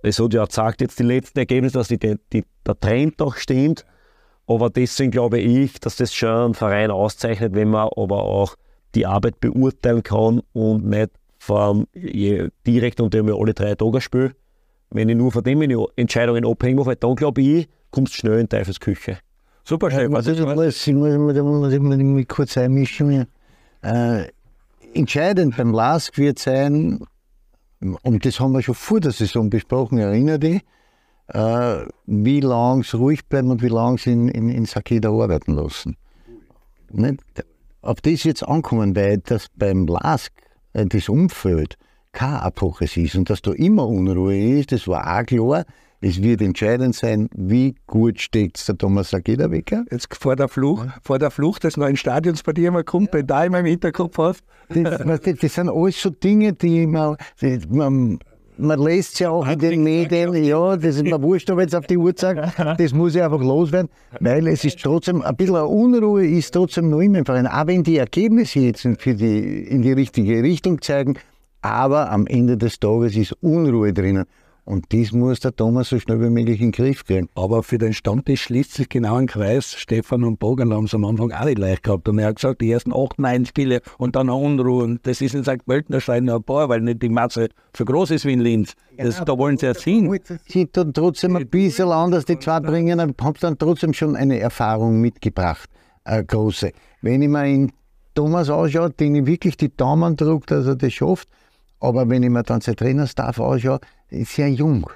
es hat ja gesagt, jetzt die letzten Ergebnisse, dass die, die, der Trend doch stimmt. Aber deswegen glaube ich, dass das schon ein Verein auszeichnet, wenn man aber auch die Arbeit beurteilen kann und nicht vom, direkt unter mir alle drei Tage spiele. Wenn ich nur von dem Entscheidungen abhänge, mache, dann glaube ich, kommst schnell in Teufelsküche. Super, Chef. Also, ich muss, ich muss, ich muss kurz einmischen. Äh, entscheidend beim LASK wird sein, und das haben wir schon vor der Saison besprochen, erinnere dich, äh, wie lange es ruhig bleiben und wie lange sie in, in, in Sakeda arbeiten lassen. Nicht? auf das jetzt ankommen, weil das beim LASK äh, das Umfeld kein Abbruches ist und dass da immer Unruhe ist, das war auch klar. Es wird entscheidend sein, wie gut steckt der Thomas Ageda weg. Jetzt vor der Flucht, vor der Flucht des neuen Stadions bei dir mal kommt, ja. da immer im Hinterkopf hast. Das, <laughs> das, das, sind alles so Dinge, die man, man man lässt es ja auch in den Medien, ja, das ist mir wurscht, aber jetzt auf die Uhr sagen, <laughs> das muss ja einfach loswerden, weil es ist trotzdem, ein bisschen Unruhe ist trotzdem noch immer im Verein, auch wenn die Ergebnisse jetzt für die, in die richtige Richtung zeigen, aber am Ende des Tages ist Unruhe drinnen. Und das muss der Thomas so schnell wie möglich in den Griff kriegen. Aber für den Stammtisch schließt sich genau ein Kreis. Stefan und Bogan haben es am Anfang auch nicht leicht gehabt. Und er hat gesagt, die ersten acht, neun Spiele und dann eine Unruhe. Und das ist in St. Pölten Schein ein paar, weil nicht die Masse so groß ist wie in Linz. Das, ja, da wollen sie ja sehen. Sie dann trotzdem ein bisschen anders die zwei bringen, haben dann trotzdem schon eine Erfahrung mitgebracht, eine große. Wenn ich mir in Thomas anschaue, den ich wirklich die Daumen drückt, dass er das schafft, aber wenn ich mir dann sein Trainerstaff anschaue, ist ja jung.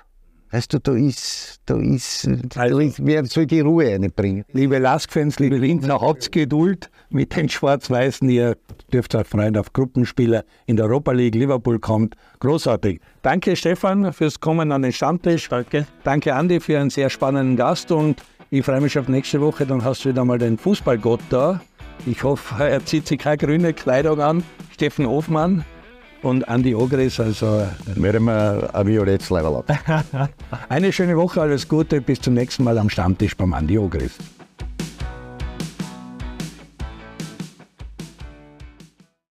Weißt du, da ist, da ist, also, wer soll die Ruhe reinbringen? Liebe Lask-Fans, liebe Lindner, habt Geduld mit den Schwarz-Weißen. Ihr dürft euch freuen auf Gruppenspieler in der Europa League. Liverpool kommt. Großartig. Danke, Stefan, fürs Kommen an den Stammtisch. Danke. Danke, Andi, für einen sehr spannenden Gast. Und ich freue mich auf nächste Woche. Dann hast du wieder mal den Fußballgott da. Ich hoffe, er zieht sich keine grüne Kleidung an. Steffen Hofmann und Andi Ogris. Also werden wir ein violettes Level ab. <laughs> Eine schöne Woche, alles Gute, bis zum nächsten Mal am Stammtisch beim Andi Ogris.